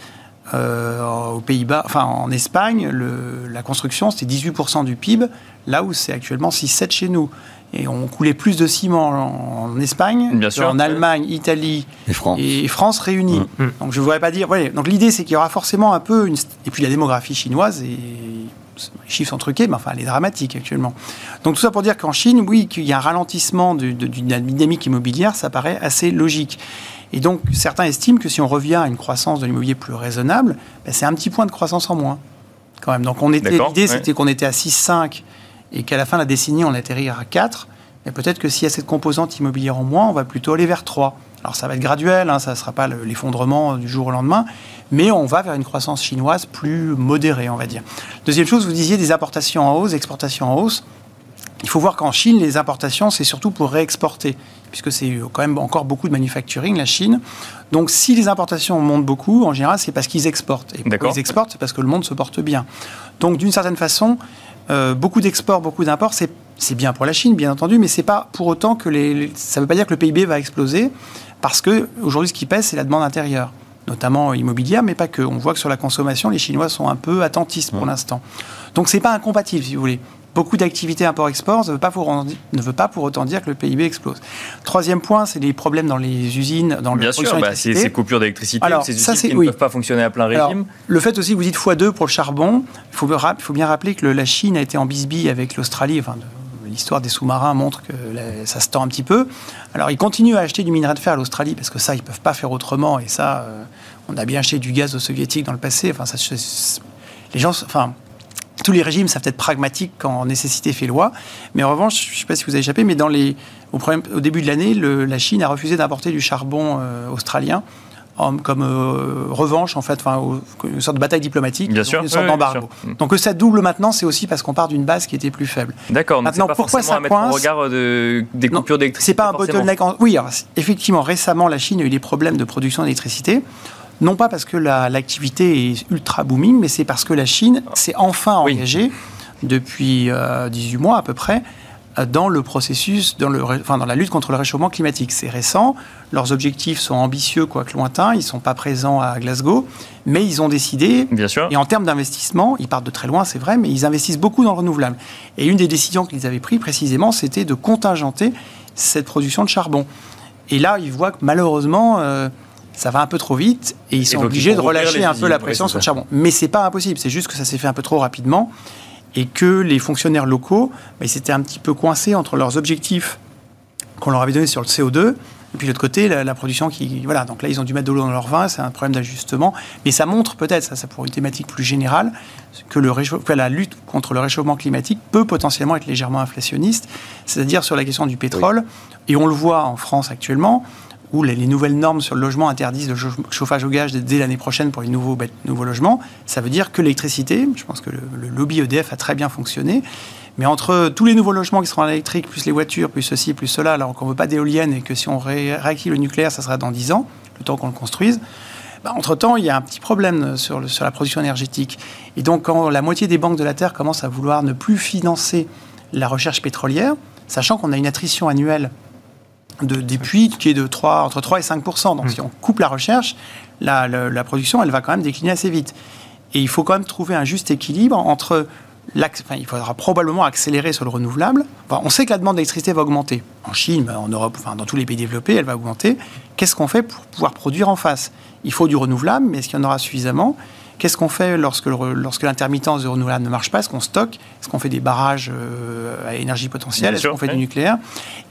euh, aux Pays-Bas, enfin en Espagne, la construction c'était 18% du PIB, là où c'est actuellement 6-7 chez nous et on coulait plus de ciment en, Espagne, en Allemagne, Italie et France, et France réunies. Mm. Mm. Donc je ne voudrais pas dire. donc l'idée c'est qu'il y aura forcément un peu une, et puis la démographie chinoise et les chiffres sont truqués, mais enfin elle est dramatique actuellement. Donc tout ça pour dire qu'en Chine, oui, qu'il y a un ralentissement d'une dynamique immobilière, ça paraît assez logique. Et donc certains estiment que si on revient à une croissance de l'immobilier plus raisonnable, ben, c'est un petit point de croissance en moins quand même. Donc on était l'idée c'était qu'on était à 6,5 et qu'à la fin de la décennie, on atterrira à 4, mais peut-être que s'il y a cette composante immobilière en moins, on va plutôt aller vers 3. Alors ça va être graduel, hein, ça ne sera pas l'effondrement du jour au lendemain, mais on va vers une croissance chinoise plus modérée, on va dire. Deuxième chose, vous disiez des importations en hausse, exportations en hausse. Il faut voir qu'en Chine, les importations, c'est surtout pour réexporter, puisque c'est quand même encore beaucoup de manufacturing, la Chine. Donc si les importations montent beaucoup, en général, c'est parce qu'ils exportent. Et pourquoi ils exportent? C'est parce que le monde se porte bien. Donc d'une certaine façon, euh, beaucoup d'exports, beaucoup d'imports, c'est bien pour la Chine, bien entendu, mais c'est pas pour autant que les, ça ne veut pas dire que le PIB va exploser, parce que aujourd'hui, ce qui pèse, c'est la demande intérieure, notamment immobilière, mais pas que. On voit que sur la consommation, les Chinois sont un peu attentistes pour l'instant. Donc c'est pas incompatible, si vous voulez beaucoup d'activités import-export ne, veut pas pour, ne veut pas pour autant dire que le PIB explose. Troisième point, c'est les problèmes dans les usines, dans Bien sûr, bah, c'est ces coupures d'électricité, ces usines qui ne peuvent pas fonctionner à plein régime. le fait aussi que vous dites x2 pour le charbon, il faut, faut, bien rappeler que la Chine a été en bisbille avec l'Australie, enfin, l'histoire des sous-marins montre que ça se tend un petit peu. Alors, ils continuent à acheter du minerai de fer à l'Australie parce que ça, ils ne peuvent pas faire autrement. Et ça, euh, on a bien acheté du gaz aux soviétiques dans le passé. Enfin, ça, les gens, enfin, tous les régimes savent être pragmatiques quand nécessité fait loi. Mais en revanche, je ne sais pas si vous avez échappé, mais dans les, au, au début de l'année, la Chine a refusé d'importer du charbon euh, australien comme euh, revanche, en fait, enfin, une sorte de bataille diplomatique, bien sûr, une sorte d'embargo. Mm. Donc que ça double maintenant, c'est aussi parce qu'on part d'une base qui était plus faible. D'accord. Maintenant, pas pourquoi ça coince regard de, des coupures d'électricité C'est pas un bottleneck. Oui, effectivement, récemment, la Chine a eu des problèmes de production d'électricité. Non pas parce que l'activité est ultra booming, mais c'est parce que la Chine s'est enfin engagée depuis 18 euh, mois à peu près dans le processus, dans, le, enfin, dans la lutte contre le réchauffement climatique. C'est récent, leurs objectifs sont ambitieux, quoique lointains, ils ne sont pas présents à Glasgow, mais ils ont décidé, Bien sûr. et en termes d'investissement, ils partent de très loin, c'est vrai, mais ils investissent beaucoup dans le renouvelable. Et une des décisions qu'ils avaient prises précisément, c'était de contingenter cette production de charbon. Et là, ils voient que malheureusement, euh, ça va un peu trop vite et ils sont obligés de relâcher un peu la pression sur le charbon. Mais c'est pas impossible, c'est juste que ça s'est fait un peu trop rapidement et que les fonctionnaires locaux, bah, ils s'étaient un petit peu coincés entre leurs objectifs qu'on leur avait donnés sur le CO2 et puis de l'autre côté, la, production qui. Voilà, donc là, ils ont dû mettre de l'eau dans leur vin, c'est un problème d'ajustement. Mais ça montre peut-être, ça, ça pour une thématique plus générale, que, le que la lutte contre le réchauffement climatique peut potentiellement être légèrement inflationniste, c'est-à-dire sur la question du pétrole. Et on le voit en France actuellement, où les, nouvelles normes sur le logement interdisent le chauffage au gaz dès l'année prochaine pour les nouveaux, nouveaux logements, ça veut dire que l'électricité, je pense que le, lobby EDF a très bien fonctionné, mais entre tous les nouveaux logements qui seront en électrique, plus les voitures, plus ceci, plus cela, alors qu'on ne veut pas d'éoliennes et que si on réactive le nucléaire, ça sera dans 10 ans, le temps qu'on le construise, bah, entre-temps, il y a un petit problème sur, sur la production énergétique. Et donc, quand la moitié des banques de la Terre commencent à vouloir ne plus financer la recherche pétrolière, sachant qu'on a une attrition annuelle de, des puits qui est de 3, entre 3 et 5 Donc mmh. si on coupe la recherche, la, la, production, elle va quand même décliner assez vite. Et il faut quand même trouver un juste équilibre entre... Enfin, il faudra probablement accélérer sur le renouvelable. on sait que la demande d'électricité va augmenter. En Chine, en Europe, enfin, dans tous les pays développés, elle va augmenter. Qu'est-ce qu'on fait pour pouvoir produire en face? Il faut du renouvelable, mais est-ce qu'il y en aura suffisamment? Qu'est-ce qu'on fait lorsque, lorsque l'intermittence du renouvelable ne marche pas? Est-ce qu'on stocke? Est-ce qu'on fait des barrages euh, à énergie potentielle? Est-ce qu'on fait du nucléaire?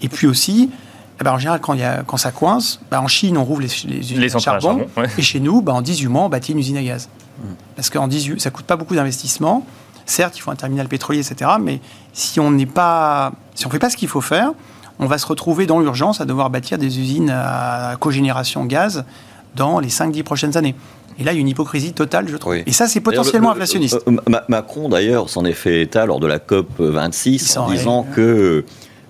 Et puis aussi, eh ben, en général, quand, y a, quand ça coince, ben, en Chine, on rouvre les, usines de charbon. Et chez nous, ben, en 18 mois, on bâtit une usine à gaz. Mm. Parce qu'en 18, ça coûte pas beaucoup d'investissement. Certes, il faut un terminal pétrolier, etc. Mais si on n'est pas, si on fait pas ce qu'il faut faire, on va se retrouver dans l'urgence à devoir bâtir des usines à cogénération gaz dans les 5-10 prochaines années. Et là, il y a une hypocrisie totale, je trouve. Et ça, c'est potentiellement inflationniste. Euh, Macron, d'ailleurs, s'en est fait état lors de la COP 26 en disant que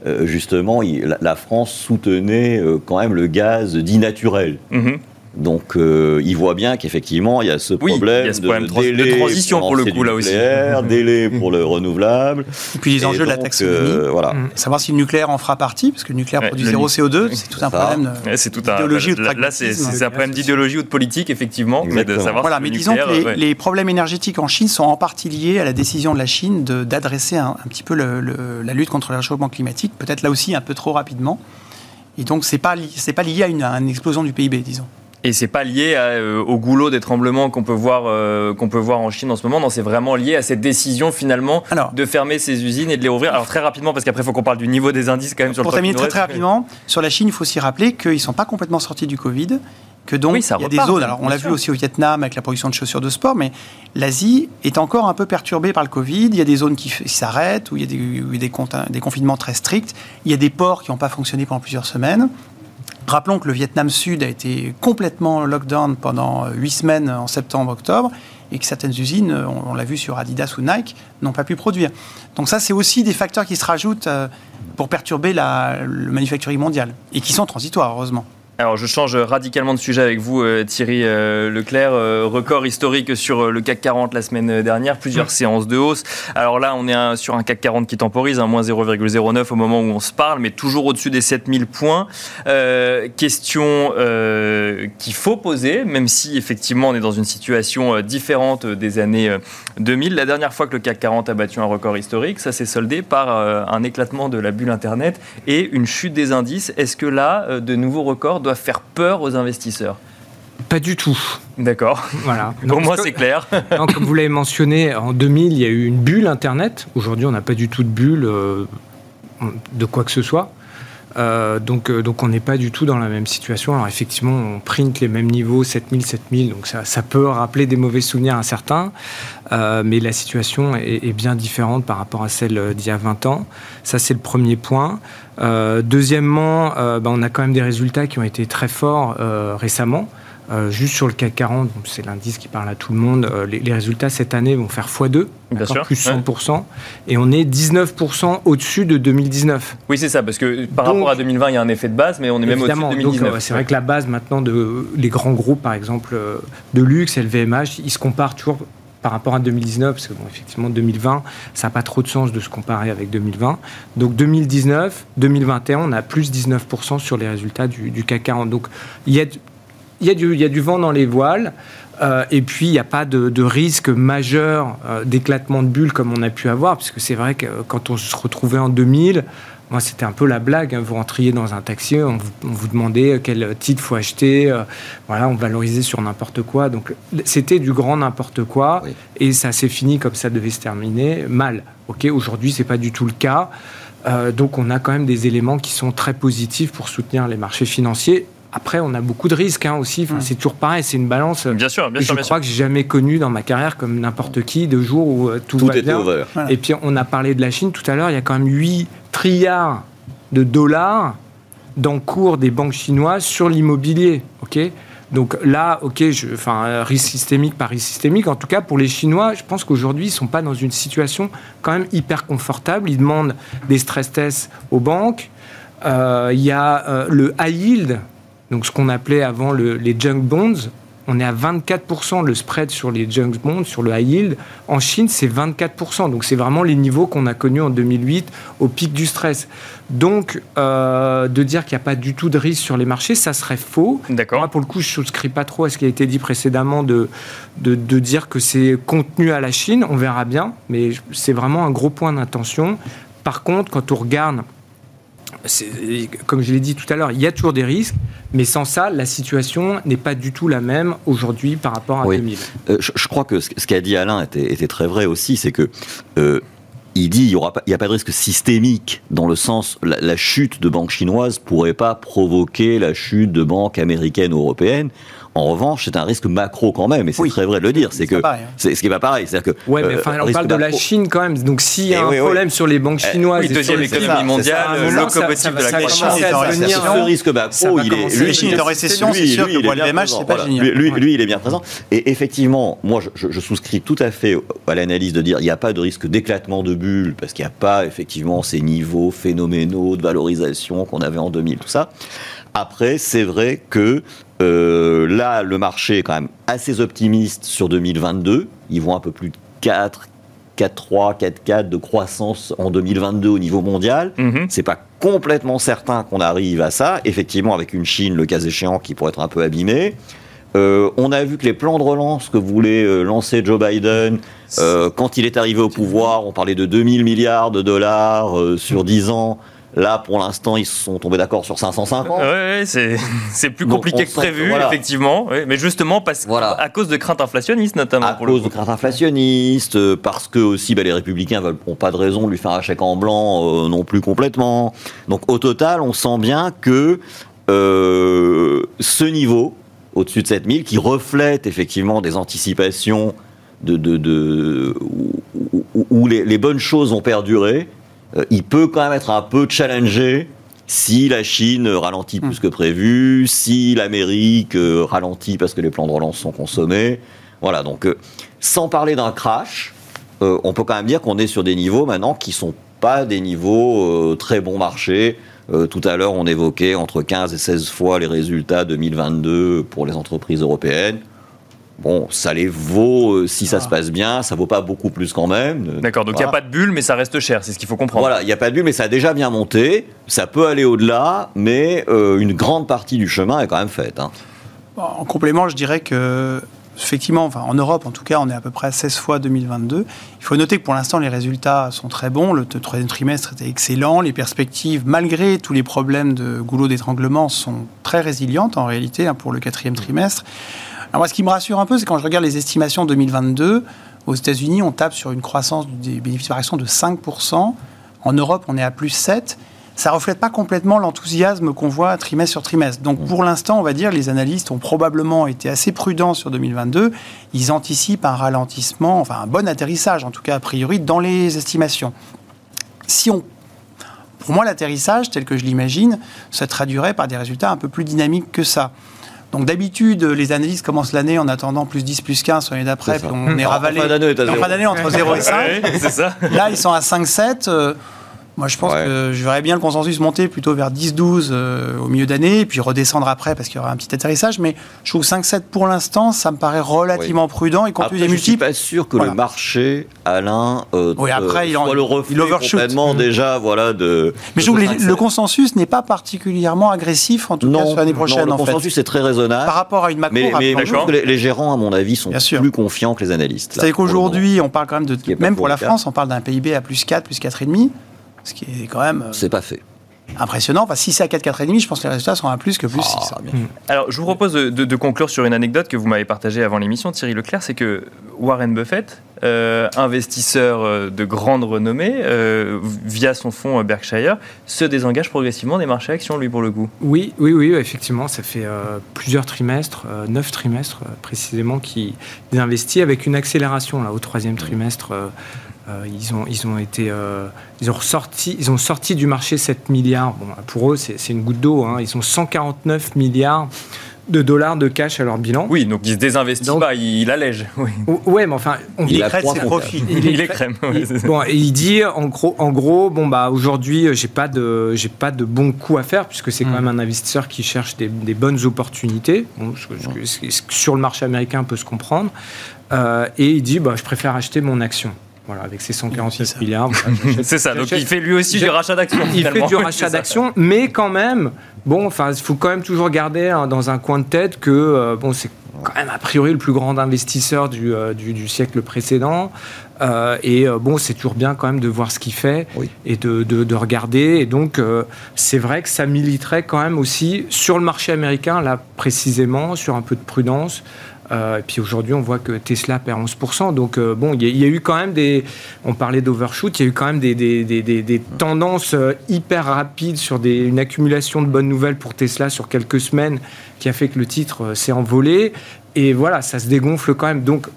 euh, justement, la France soutenait euh, quand même le gaz dit naturel. Mhm. Donc, euh, il voit bien qu'effectivement, il y a ce problème, de, délai transition pour, le coup, là aussi. [laughs] délai pour le renouvelable. Et puis les enjeux de la taxonomie. voilà. Mm. Savoir si le nucléaire en fera partie, parce que le nucléaire produit zéro CO2, c'est tout un problème d'idéologie ou de Là, c'est un problème d'idéologie ou de politique, effectivement. Mais de savoir voilà, mais disons que les, problèmes énergétiques en Chine sont en partie liés à la décision de la Chine d'adresser un, petit peu la lutte contre le réchauffement climatique, peut-être là aussi un peu trop rapidement. Et donc, ce n'est pas, pas lié à une, à une explosion du PIB, disons. Et c'est pas lié euh, au goulot des tremblements qu'on peut voir euh, qu'on peut voir en Chine en ce moment. Non, c'est vraiment lié à cette décision finalement de fermer ces usines et de les rouvrir. Alors très rapidement parce qu'après il faut qu'on parle du niveau des indices quand même sur pour terminer très très rapidement sur la Chine, il faut aussi rappeler qu'ils sont pas complètement sortis du Covid. Que donc, il y a des zones, alors on l'a vu aussi au Vietnam avec la production de chaussures de sport, mais l'Asie est encore un peu perturbée par le Covid. Il y a des zones qui s'arrêtent, où il y a des, des, des confinements très stricts. Il y a des ports qui n'ont pas fonctionné pendant plusieurs semaines. Rappelons que le Vietnam Sud a été complètement lockdown pendant huit semaines en septembre-octobre et que certaines usines, on, l'a vu sur Adidas ou Nike, n'ont pas pu produire. Donc ça, c'est aussi des facteurs qui se rajoutent euh, pour perturber la, le manufacturier mondial et qui sont transitoires, heureusement. Alors je change radicalement de sujet avec vous euh, Thierry euh, Leclerc, euh, record historique sur le CAC 40 la semaine dernière, plusieurs séances de hausse. Alors là on est sur un CAC 40 qui temporise, un moins 0,09 au moment où on se parle, mais toujours au-dessus des 7000 points. question qu'il faut poser, même si effectivement on est dans une situation différente des années 2000. La dernière fois que le CAC 40 a battu un record historique, ça s'est soldé par un éclatement de la bulle Internet et une chute des indices. Est-ce que là, de nouveaux records doit faire peur aux investisseurs pas du tout. D'accord. Voilà. [laughs] Pour moi, c'est clair. [laughs] comme vous l'avez mentionné, en 2000, il y a eu une bulle Internet. Aujourd'hui, on n'a pas du tout de bulle euh, de quoi que ce soit. Euh, donc, euh, donc on n'est pas du tout dans la même situation. Alors effectivement, on print les mêmes niveaux, 7000, 7000, donc ça, ça peut rappeler des mauvais souvenirs à certains, euh, mais la situation est, bien différente par rapport à celle d'il y a 20 ans. Ça, c'est le premier point. deuxièmement, bah, on a quand même des résultats qui ont été très forts récemment. Euh, juste sur le CAC 40, c'est l'indice qui parle à tout le monde, euh, les, résultats cette année vont faire x2, plus 100%, et on est 19% au-dessus de 2019. Oui, c'est ça, parce que par rapport à 2020, il y a un effet de base, mais on est même au-dessus de 2019. Euh, c'est vrai que la base maintenant de les grands groupes, par exemple de luxe, LVMH, ils se comparent toujours par rapport à 2019, parce que bon, effectivement 2020, ça n'a pas trop de sens de se comparer avec 2020. Donc 2019, 2021, on a plus 19% sur les résultats du, du CAC 40. Donc il y a il y, a du, il y a du vent dans les voiles. Euh, et puis, il n'y a pas de, risque majeur euh, d'éclatement de bulles comme on a pu avoir, puisque c'est vrai que quand on se retrouvait en 2000, moi, c'était un peu la blague. Hein. vous rentriez dans un taxi, on vous, demandait quel titre faut acheter. Euh, voilà, on valorisait sur n'importe quoi. Donc, c'était du grand n'importe quoi. Et ça s'est fini comme ça devait se terminer, mal. Ok, aujourd'hui, c'est pas du tout le cas. donc, on a quand même des éléments qui sont très positifs pour soutenir les marchés financiers après, on a beaucoup de risques hein, aussi. Enfin, C'est toujours pareil, c'est une balance. Bien sûr, bien sûr. Je crois que j'ai jamais connu dans ma carrière, comme n'importe qui, de jours où euh, tout, va bien. Et puis, on a parlé de la Chine tout à l'heure. Il y a quand même 8 trilliards de dollars d'encours des banques chinoises sur l'immobilier. ok? Donc là, ok, je, enfin, risque systémique par risque systémique. En tout cas, pour les Chinois, je pense qu'aujourd'hui, ils ne sont pas dans une situation quand même hyper confortable. Ils demandent des stress tests aux banques. Euh, il y a euh, le high yield, donc ce qu'on appelait avant les junk bonds, on est à 24% le spread sur les junk bonds, sur le high yield. En Chine, c'est 24%. Donc c'est vraiment les niveaux qu'on a connus en 2008 au pic du stress. Donc euh, de dire qu'il n'y a pas du tout de risque sur les marchés, ça serait faux. D'accord. Moi, pour le coup, je ne souscris pas trop à ce qui a été dit précédemment de, de, de dire que c'est contenu à la Chine. On verra bien, mais c'est vraiment un gros point d'intention. Par contre, quand on regarde comme je l'ai dit tout à l'heure, il y a toujours des risques, mais sans ça, la situation n'est pas du tout la même aujourd'hui par rapport à 2000. Euh, je, crois que ce, qu'a dit Alain était, très vrai aussi, c'est que euh, il dit il n'y a pas de risque systémique dans le sens la, la chute de banques chinoises pourrait pas provoquer la chute de banques américaines ou européennes. En revanche, c'est un risque macro quand même, et c'est très vrai de le dire. C'est que hein. c'est ce qui n'est pas pareil. C'est-à-dire que ouais, mais enfin, on parle de la Chine quand même. Donc s'il y a un problème sur les banques eh, chinoises, oui, deuxième économie mondiale, locomotive de la croissance, ce risque macro, il est. Lui, Chine est en récession, c'est sûr que pour LVMH, c'est pas génial. Lui, il est bien présent. Et effectivement, moi, je souscris tout à fait à l'analyse de dire il n'y a pas de risque d'éclatement de bulles parce qu'il n'y a pas effectivement ces niveaux phénoménaux de valorisation qu'on avait en 2000, tout ça. Après, c'est vrai que euh, là, le marché est quand même assez optimiste sur 2022. Ils vont un peu plus de 4, 4,3, 4,4 de croissance en 2022 au niveau mondial. Mm C'est pas complètement certain qu'on arrive à ça. Effectivement, avec une Chine, le cas échéant, qui pourrait être un peu abîmée. Euh, on a vu que les plans de relance que voulait euh, lancer Joe Biden, quand il est arrivé au pouvoir, on parlait de 2000 milliards de dollars sur 10 ans. Là, pour l'instant, ils se sont tombés d'accord sur 550. Oui, [laughs] c'est plus compliqué que prévu, effectivement. mais justement, parce, à cause de craintes inflationnistes, notamment. À cause de craintes inflationnistes, euh, parce que aussi bah, les Républicains n'ont pas de raison de lui faire un chèque en blanc euh, non plus complètement. Donc, au total, on sent bien que euh, ce niveau, au-dessus de 7000, qui reflète effectivement des anticipations de, de, où, les, les bonnes choses ont perduré, il peut quand même être un peu challengé si la Chine ralentit plus hmm. que prévu, si l'Amérique euh, ralentit parce que les plans de relance sont consommés. Voilà, donc euh, sans parler d'un crash, on peut quand même dire qu'on est sur des niveaux maintenant qui sont pas des niveaux très bon marché. tout à l'heure, on évoquait entre 15 et 16 fois les résultats 2022 pour les entreprises européennes. Bon, ça les vaut euh, si ça se ah. passe bien, ça vaut pas beaucoup plus quand même. D'accord, donc il n'y a pas de bulle, mais ça reste cher, c'est ce qu'il faut comprendre. Voilà, il n'y a pas de bulle, mais ça a déjà bien monté, ça peut aller au-delà, mais euh, une grande partie du chemin est quand même faite. Hein. En complément, je dirais que effectivement, enfin, en Europe en tout cas, on est à peu près à 16 fois 2022. Il faut noter que pour l'instant, les résultats sont très bons. Le troisième trimestre était excellent. Les perspectives, malgré tous les problèmes de goulot d'étranglement, sont très résilientes en réalité hein, pour le quatrième trimestre. Alors moi, ce qui me rassure un peu, c'est quand je regarde les estimations 2022, aux États-Unis, on tape sur une croissance des bénéfices par action de 5%. En Europe, on est à plus 7%. Ça ne reflète pas complètement l'enthousiasme qu'on voit trimestre sur trimestre. Donc pour l'instant, on va dire, les analystes ont probablement été assez prudents sur 2022. Ils anticipent un ralentissement, enfin un bon atterrissage, en tout cas a priori, dans les estimations. Si on pour moi, l'atterrissage, tel que je l'imagine, se traduirait par des résultats un peu plus dynamiques que ça. Donc d'habitude, les analystes commencent l'année en attendant plus 10, plus 15 sur l'année d'après, puis on est ravalé. En fin d'année, entre 0 et 5. c'est ça. Là, ils sont à 5, 7. Moi, je pense que je verrais bien le consensus monter plutôt vers 10-12 euh, au milieu d'année, et puis redescendre après parce qu'il y aura un petit atterrissage. Mais je trouve 5-7 pour l'instant, ça me paraît relativement prudent, y compris des multiples. Je suis pas sûr que le marché, Alain, euh, oui, après, il, en, le reflet il complètement mm. déjà, voilà, de. Mais je trouve que le consensus n'est pas particulièrement agressif, en tout cas sur l'année prochaine. Non, le consensus est très raisonnable. Par rapport à une macro. Mais, mais je trouve que les, gérants, à mon avis, sont plus confiants que les analystes. C'est qu'aujourd'hui, on parle quand même de, même pour la France, on parle d'un PIB à plus 4, plus 4,5 ce qui est quand même. Euh, c'est pas fait impressionnant. Enfin, si c'est à 4, 4,5, je pense que les résultats sont à plus que plus 6. Ah, Alors, je vous propose de, conclure sur une anecdote que vous m'avez partagée avant l'émission, Thierry Leclerc, c'est que Warren Buffett, euh, investisseur euh, de grande renommée, via son fonds Berkshire, se désengage progressivement des marchés actions, lui, pour le coup. Oui, oui, oui, effectivement, ça fait plusieurs trimestres, neuf trimestres précisément, qu'il investit avec une accélération là, au troisième trimestre. Euh, ils, ont, ils ont été, euh, ils ont ressorti, ils ont sorti du marché 7 milliards. Bon, pour eux, c'est une goutte d'eau. Hein. Ils ont 149 milliards de dollars de cash à leur bilan. Oui, donc il se désinvestit pas, il, allège. Oui. Ouais, mais enfin, on il écrème ses profits. Il, il écrème. bon, et il dit en gros, en gros, bon bah aujourd'hui, j'ai pas de, j'ai pas de bons coups à faire puisque c'est quand mm. même un investisseur qui cherche des, bonnes opportunités. Bon, sur le marché américain peut se comprendre. Euh, et il dit, bah, je préfère acheter mon action. Voilà, avec ses 146 milliards. [laughs] c'est ça, donc il fait lui aussi du rachat d'actions. Il fait du rachat [laughs] d'actions, mais quand même, bon, enfin, il faut quand même toujours garder hein, dans un coin de tête que, euh, bon, c'est quand même a priori le plus grand investisseur du, euh, du, siècle précédent. Euh, et bon, c'est toujours bien quand même de voir ce qu'il fait et de, de, de, regarder. Et donc, c'est vrai que ça militerait quand même aussi sur le marché américain, là précisément, sur un peu de prudence. Euh, et puis aujourd'hui, on voit que Tesla perd 11%. Donc euh, bon, il y, a eu quand même des. On parlait d'overshoot, il y a eu quand même des, des, des, des tendances euh, hyper rapides sur une accumulation de bonnes nouvelles pour Tesla sur quelques semaines qui a fait que le titre s'est envolé. Et voilà, ça se dégonfle quand même. Donc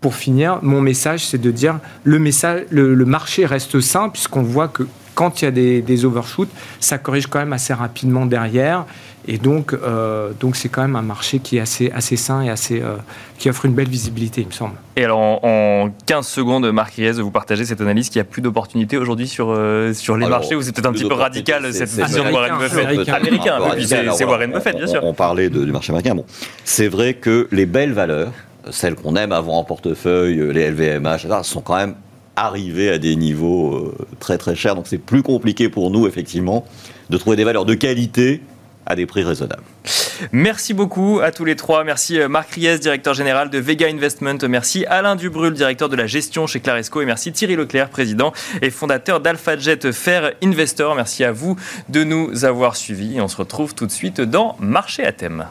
pour finir, mon message, c'est de dire le, message, le, le marché reste sain puisqu'on voit que quand il y a des, des overshoots, ça corrige quand même assez rapidement derrière. Et donc, euh, donc c'est quand même un marché qui est assez, assez sain et assez, euh, qui offre une belle visibilité, il me semble. Et alors, en, 15 secondes, Marc Riez, vous partagez cette analyse qu'il n'y a plus d'opportunités aujourd'hui sur, euh, sur les marchés, ou c'est peut-être un petit peu radical cette vision de Warren Buffett Américain, c'est Warren Buffett, bien sûr. On, parlait du marché américain. Bon, c'est vrai que les belles valeurs, celles qu'on aime avoir en portefeuille, les LVMH, etc., sont quand même arrivées à des niveaux très très chers. Donc c'est plus compliqué pour nous, effectivement, de trouver des valeurs de qualité à des prix raisonnables. Merci beaucoup à tous les trois. Merci euh, Marc Ries, directeur général de Vega Investment. Merci Alain Dubrul, directeur de la gestion chez Claresco. Et merci Thierry Leclerc, président et fondateur d'AlphaJet Fair Investor. Merci à vous de nous avoir suivis. On se retrouve tout de suite dans Marché à thème.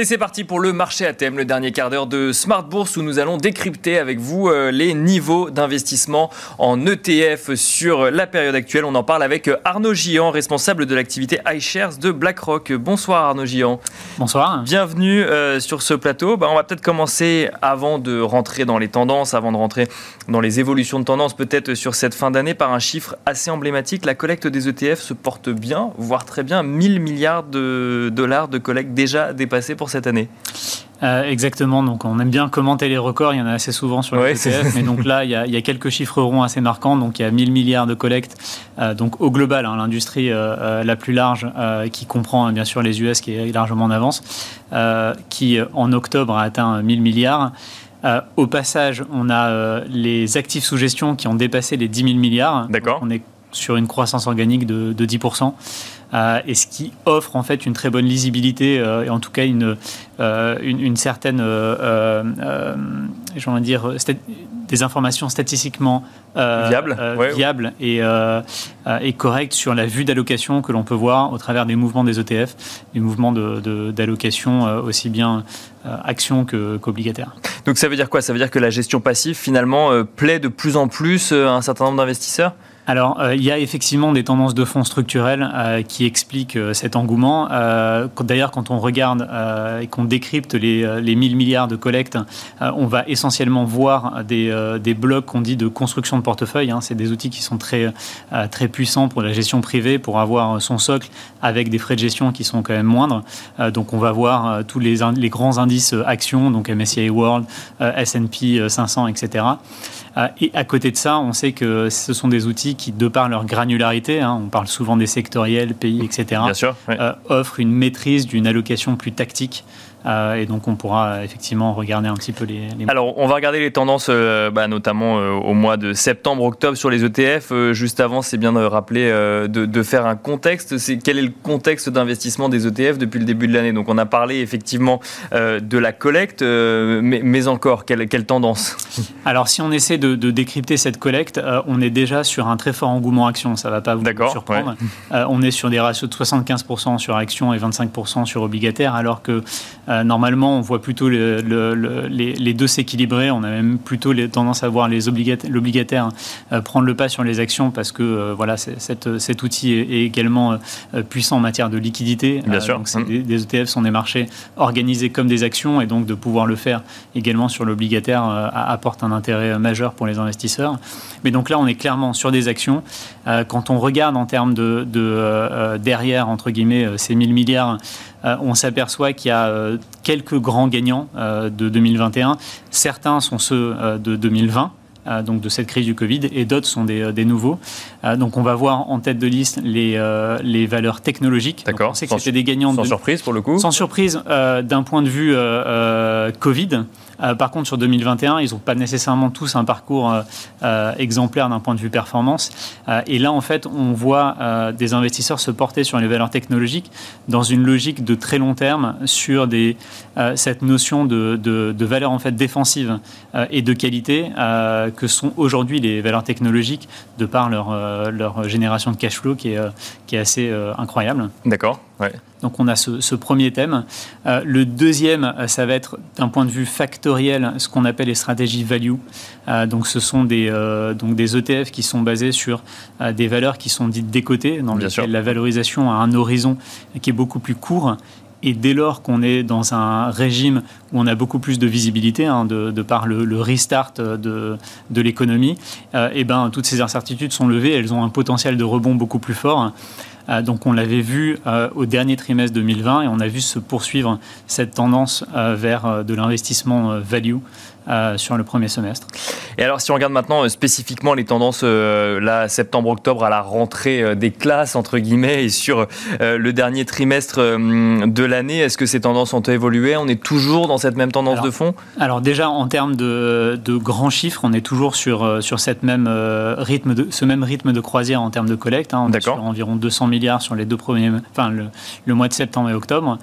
Et c'est parti pour le marché à thème, le dernier quart d'heure de Smart Bourse où nous allons décrypter avec vous euh, les niveaux d'investissement en ETF sur la période actuelle. On en parle avec Arnaud Gian, responsable de l'activité iShares de BlackRock. Bonsoir Arnaud Gian. Bonsoir. Bienvenue euh, sur ce plateau. Bah, on va peut-être commencer avant de rentrer dans les tendances, avant de rentrer dans les évolutions de tendance, peut-être sur cette fin d'année, par un chiffre assez emblématique. La collecte des ETF se porte bien, voire très bien. 1000 milliards de dollars de collecte déjà dépassés pour cette année euh, exactement, donc on aime bien commenter les records, il y en a assez souvent sur les ETF, mais donc là il y, a, quelques chiffres ronds assez marquants, donc il y a 1000 milliards de collectes, euh, donc au global, hein, l'industrie euh, la plus large, qui comprend hein, bien sûr les US qui est largement en avance, qui en octobre a atteint 1000 milliards. au passage, on a les actifs sous gestion qui ont dépassé les 10 000 milliards. D'accord. On est sur une croissance organique de, de 10%. Euh, et ce qui offre en fait une très bonne lisibilité euh, et en tout cas une, euh, une, certaine, j'ai dire, des informations statistiquement viables, viables et, et, correctes sur la vue d'allocation que l'on peut voir au travers des mouvements des ETF, des mouvements d'allocation de, aussi bien actions qu'obligataires. Donc ça veut dire quoi? Ça veut dire que la gestion passive finalement plaît de plus en plus à un certain nombre d'investisseurs? Alors, euh, il y a effectivement des tendances de fonds structurels euh, qui expliquent euh, cet engouement. D'ailleurs, quand on regarde et qu'on décrypte les, les, 1000 milliards de collecte, on va essentiellement voir des, des blocs qu'on dit de construction de portefeuille. Hein. C'est des outils qui sont très, très puissants pour la gestion privée, pour avoir son socle avec des frais de gestion qui sont quand même moindres. donc, on va voir tous les, les grands indices actions, donc MSCI World, S&P 500, etc. et à côté de ça, on sait que ce sont des outils qui, de par leur granularité, hein, on parle souvent des sectoriels, pays, etc., euh, offrent une maîtrise d'une allocation plus tactique euh, et donc on pourra effectivement regarder un petit peu les. Alors on va regarder les tendances, euh, bah, notamment euh, au mois de septembre-octobre sur les ETF. juste avant, c'est bien de rappeler de, faire un contexte. C'est quel est le contexte d'investissement des ETF depuis le début de l'année? Donc on a parlé effectivement de la collecte, mais, encore quelle, quelle, tendance? Alors si on essaie de, décrypter cette collecte, on est déjà sur un très fort engouement action. Ça va pas vous surprendre. on est sur des ratios de 75% sur actions et 25% sur obligataires, alors que euh, normalement, on voit plutôt les, deux s'équilibrer. On a même plutôt les, tendance à voir l'obligataire euh, prendre le pas sur les actions parce que euh, voilà, cet outil est, également puissant en matière de liquidité. Bien sûr. Donc, des, des, ETF sont des marchés organisés comme des actions et donc de pouvoir le faire également sur l'obligataire apporte un intérêt majeur pour les investisseurs. Mais donc là, on est clairement sur des actions. quand on regarde en termes de, de derrière, entre guillemets, ces 1000 milliards, on s'aperçoit qu'il y a euh, quelques grands gagnants euh, de 2021. Certains sont ceux de 2020. donc de cette crise du Covid, et d'autres sont des, nouveaux. donc on va voir en tête de liste les, les valeurs technologiques. D'accord. On sait que c'était des gagnants. Sans surprise pour le coup. Sans surprise d'un point de vue Covid. Euh, par contre, sur 2021, ils n'ont pas nécessairement tous un parcours euh, euh, exemplaire d'un point de vue performance. et là, en fait, on voit des investisseurs se porter sur les valeurs technologiques dans une logique de très long terme sur des, cette notion de, de, valeur en fait défensive et de qualité que sont aujourd'hui les valeurs technologiques de par leur, leur génération de cash flow qui est, qui est assez incroyable. D'accord. Ouais. Donc on a ce, premier thème. Le deuxième, ça va être d'un point de vue ce qu'on appelle les stratégies value. Euh, donc ce sont des, donc des ETF qui sont basés sur des valeurs qui sont dites décotées, dans lesquelles la valorisation a un horizon qui est beaucoup plus court. Et dès lors qu'on est dans un régime où on a beaucoup plus de visibilité, hein, de, par le, restart de, de l'économie, et eh ben, toutes ces incertitudes sont levées, elles ont un potentiel de rebond beaucoup plus fort. Euh, donc on l'avait vu euh, au dernier trimestre 2020 et on a vu se poursuivre cette tendance euh, vers de l'investissement value euh, sur le premier semestre. Et alors, si on regarde maintenant euh, spécifiquement les tendances, euh, là, septembre-octobre, à la rentrée des classes, entre guillemets, et sur le dernier trimestre de l'année, est-ce que ces tendances ont évolué? On est toujours dans cette même tendance de fond? Alors, déjà, en termes de, grands chiffres, on est toujours sur, sur cette même, rythme de, ce même rythme de croisière en termes de collecte. Hein. on est sur environ 200 milliards sur les deux premiers, enfin, le, le mois de septembre et octobre.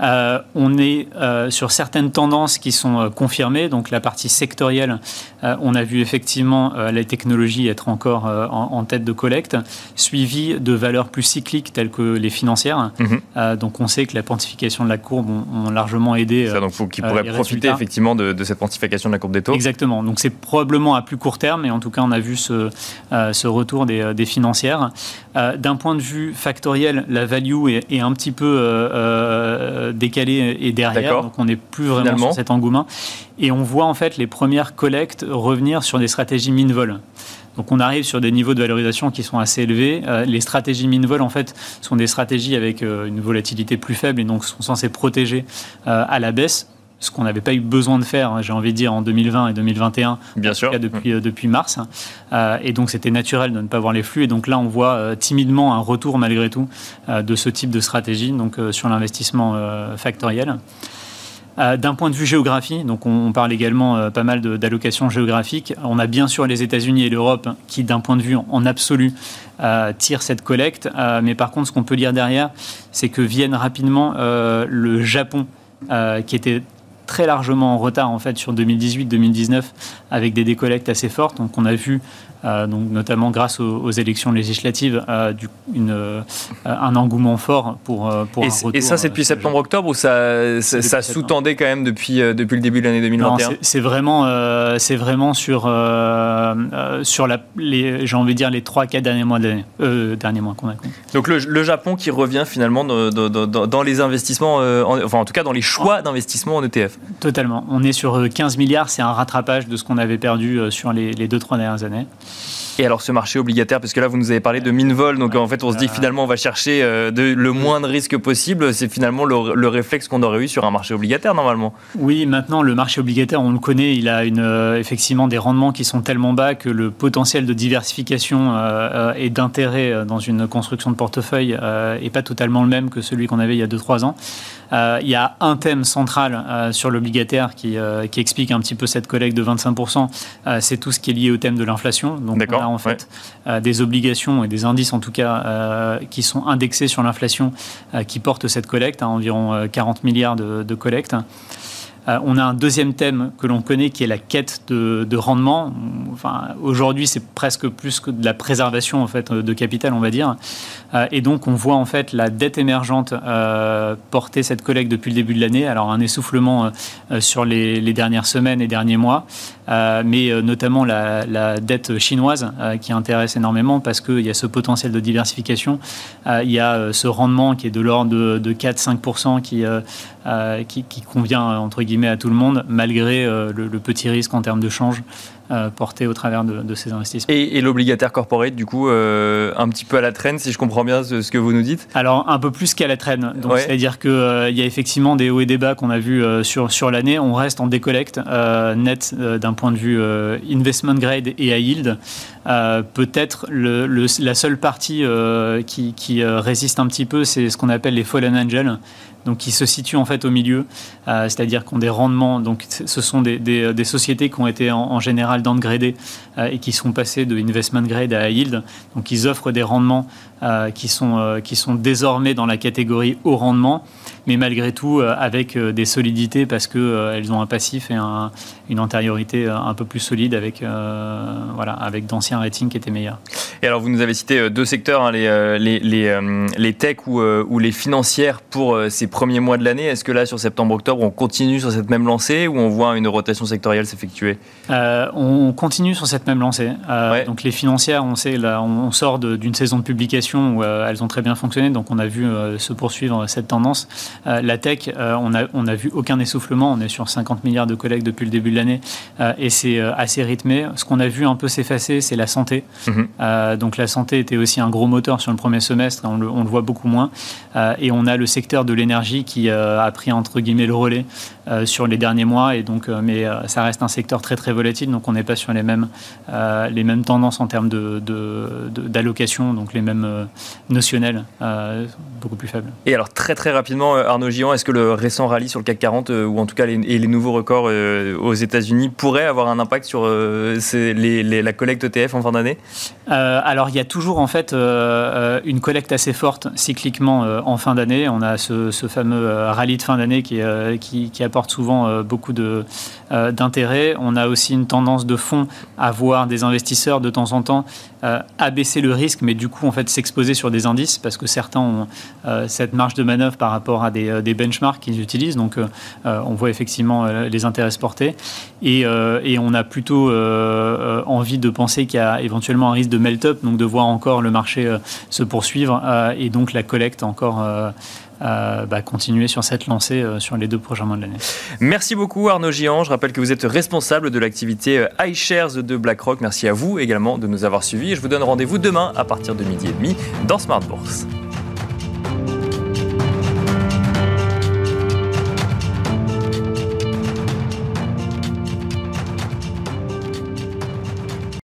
on est sur certaines tendances qui sont confirmées, donc la partie sectorielle, euh, on a vu effectivement euh, la technologie être encore euh, en, tête de collecte, suivi de valeurs plus cycliques telles que les financières. Mhm. donc on sait que la pontification de la courbe ont, largement aidé. Ça, donc qui pourrait profiter effectivement de, cette pontification de la courbe des taux. Exactement. Donc c'est probablement à plus court terme, mais en tout cas on a vu ce, ce retour des, des financières. D'un point de vue factoriel, la value est, est un petit peu décalée et derrière, donc on n'est plus vraiment sur cet engouement. Et on voit en fait les premières collectes revenir sur des stratégies min-vol. Donc on arrive sur des niveaux de valorisation qui sont assez élevés. Euh, les stratégies min-vol, en fait, sont des stratégies avec euh, une volatilité plus faible et donc sont censées protéger euh, à la baisse ce qu'on n'avait pas eu besoin de faire, hein, j'ai envie de dire, en 2020 et 2021, Bien sûr. depuis, depuis mars. et donc, c'était naturel de ne pas voir les flux. Et donc là, on voit timidement un retour, malgré tout, de ce type de stratégie donc, sur l'investissement factoriel. Euh, d'un point de vue géographie, donc on, parle également euh, pas mal d'allocations géographiques. On a bien sûr les États-Unis et l'Europe qui, d'un point de vue en absolu, euh, tirent cette collecte. mais par contre, ce qu'on peut lire derrière, c'est que viennent rapidement le Japon, qui était très largement en retard en fait sur 2018-2019 avec des décollectes assez fortes. Donc on a vu donc notamment grâce aux, élections législatives, du, une, un engouement fort pour, pour et, un et ça, c'est depuis septembre-octobre ou ça, ça, sous-tendait quand même depuis, depuis le début de l'année 2021 C'est vraiment, c'est vraiment sur, sur la, les, j'ai envie de dire, les 3-4 derniers mois, derniers mois qu'on a. Donc le, le, Japon qui revient finalement dans, dans, dans les investissements, enfin en tout cas dans les choix d'investissement en ETF. Totalement. On est sur 15 milliards, c'est un rattrapage de ce qu'on avait perdu sur les, les 2-3 dernières années. Et alors ce marché obligataire, parce que là vous nous avez parlé de Minvol, donc en fait on se dit que finalement on va chercher euh, de, le moins de risques possible, c'est finalement le, réflexe qu'on aurait eu sur un marché obligataire normalement. Oui, maintenant le marché obligataire on le connaît, il a une, euh, effectivement des rendements qui sont tellement bas que le potentiel de diversification euh, et d'intérêt dans une construction de portefeuille n'est pas totalement le même que celui qu'on avait il y a 2-3 ans. Il y a un thème central sur l'obligataire qui, qui, explique un petit peu cette collecte de 25%, c'est tout ce qui est lié au thème de l'inflation. Donc on en fait euh, des obligations et des indices en tout cas euh, qui sont indexés sur l'inflation euh, qui portent cette collecte, à environ 40 milliards de, de collecte. Euh, on a un deuxième thème que l'on connaît qui est la quête de, rendement. Aujourd'hui, c'est presque plus que de la préservation en fait de capital, on va dire. Euh, et donc, on voit en fait la dette émergente euh, porter cette collecte depuis le début de l'année. Alors, un essoufflement sur les, dernières semaines et derniers mois, mais notamment la, dette chinoise qui intéresse énormément parce qu'il y a ce potentiel de diversification. il y a ce rendement qui est de l'ordre de, 4-5% qui, qui, qui convient entre guillemets à tout le monde, malgré euh, le, petit risque en termes de change euh, porté au travers de, ces investissements. Et, l'obligataire corporate, du coup, euh, un petit peu à la traîne, si je comprends bien ce, que vous nous dites? Alors, un peu plus qu'à la traîne. C'est-à-dire qu'il il y a effectivement des hauts et des bas qu'on a vus sur, sur l'année. On reste en décollecte net d'un point de vue investment grade et high yield. Peut-être le, la seule partie qui, qui résiste un petit peu, c'est ce qu'on appelle les fallen angels donc qui se situent en fait au milieu, euh, c'est-à-dire qu'on des rendements. Donc, ce sont des, des, sociétés qui ont été en, général downgradées euh, et qui sont passées de investment grade à yield. Donc, ils offrent des rendements euh, qui sont qui sont désormais dans la catégorie haut rendement, mais malgré tout avec des solidités parce que elles ont un passif et une antériorité un peu plus solide avec voilà avec d'anciens ratings qui étaient meilleurs. Et alors, vous nous avez cité deux secteurs, hein, les les, les, les tech ou, ou les financières pour ces premiers mois de l'année. Est-ce que là, sur septembre-octobre, on continue sur cette même lancée ou on voit une rotation sectorielle s'effectuer? Euh, On continue sur cette même lancée. Euh, donc les financières, on sait, là, on sort d'une saison de publication où euh, elles ont très bien fonctionné, donc on a vu se poursuivre cette tendance. la tech, on a, on a vu aucun essoufflement. On est sur 50 milliards de collègues depuis le début de l'année et c'est assez rythmé. Ce qu'on a vu un peu s'effacer, c'est la santé. Mhm. donc la santé était aussi un gros moteur sur le premier semestre, on le, on le voit beaucoup moins. et on a le secteur de l'énergie qui euh, a pris entre guillemets le relais euh, sur les derniers mois. Et donc, euh, mais ça reste un secteur très très volatile, donc on n'est pas sur les mêmes, les mêmes tendances en termes d'allocation, de, donc les mêmes notionnels, beaucoup plus faibles. Et alors très très rapidement, Arnaud Gillon, est-ce que le récent rallye sur le CAC 40, ou en tout cas les, et les nouveaux records aux États-Unis, pourraient avoir un impact sur les, la collecte ETF en fin d'année? Alors il y a toujours en fait une collecte assez forte cycliquement en fin d'année. On a ce, ce fameux euh, rallye de fin d'année qui, euh, qui, apporte souvent euh, beaucoup d'intérêt. On a aussi une tendance de fond à voir des investisseurs de temps en temps abaisser le risque, mais du coup en fait s'exposer sur des indices parce que certains ont cette marge de manœuvre par rapport à des, des benchmarks qu'ils utilisent. Donc on voit effectivement les intérêts se porter et on a plutôt envie de penser qu'il y a éventuellement un risque de melt-up, donc de voir encore le marché se poursuivre et donc la collecte encore euh, bah, continuer sur cette lancée euh, sur les deux prochains mois de l'année. Merci beaucoup Arnaud Gian. Je rappelle que vous êtes responsable de l'activité euh, iShares de BlackRock. Merci à vous également de nous avoir suivis. je vous donne rendez-vous demain à partir de midi et demi dans Smart Bourse.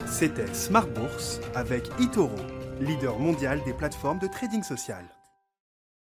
C'était Smart Bourse avec Itoro, leader mondial des plateformes de trading social.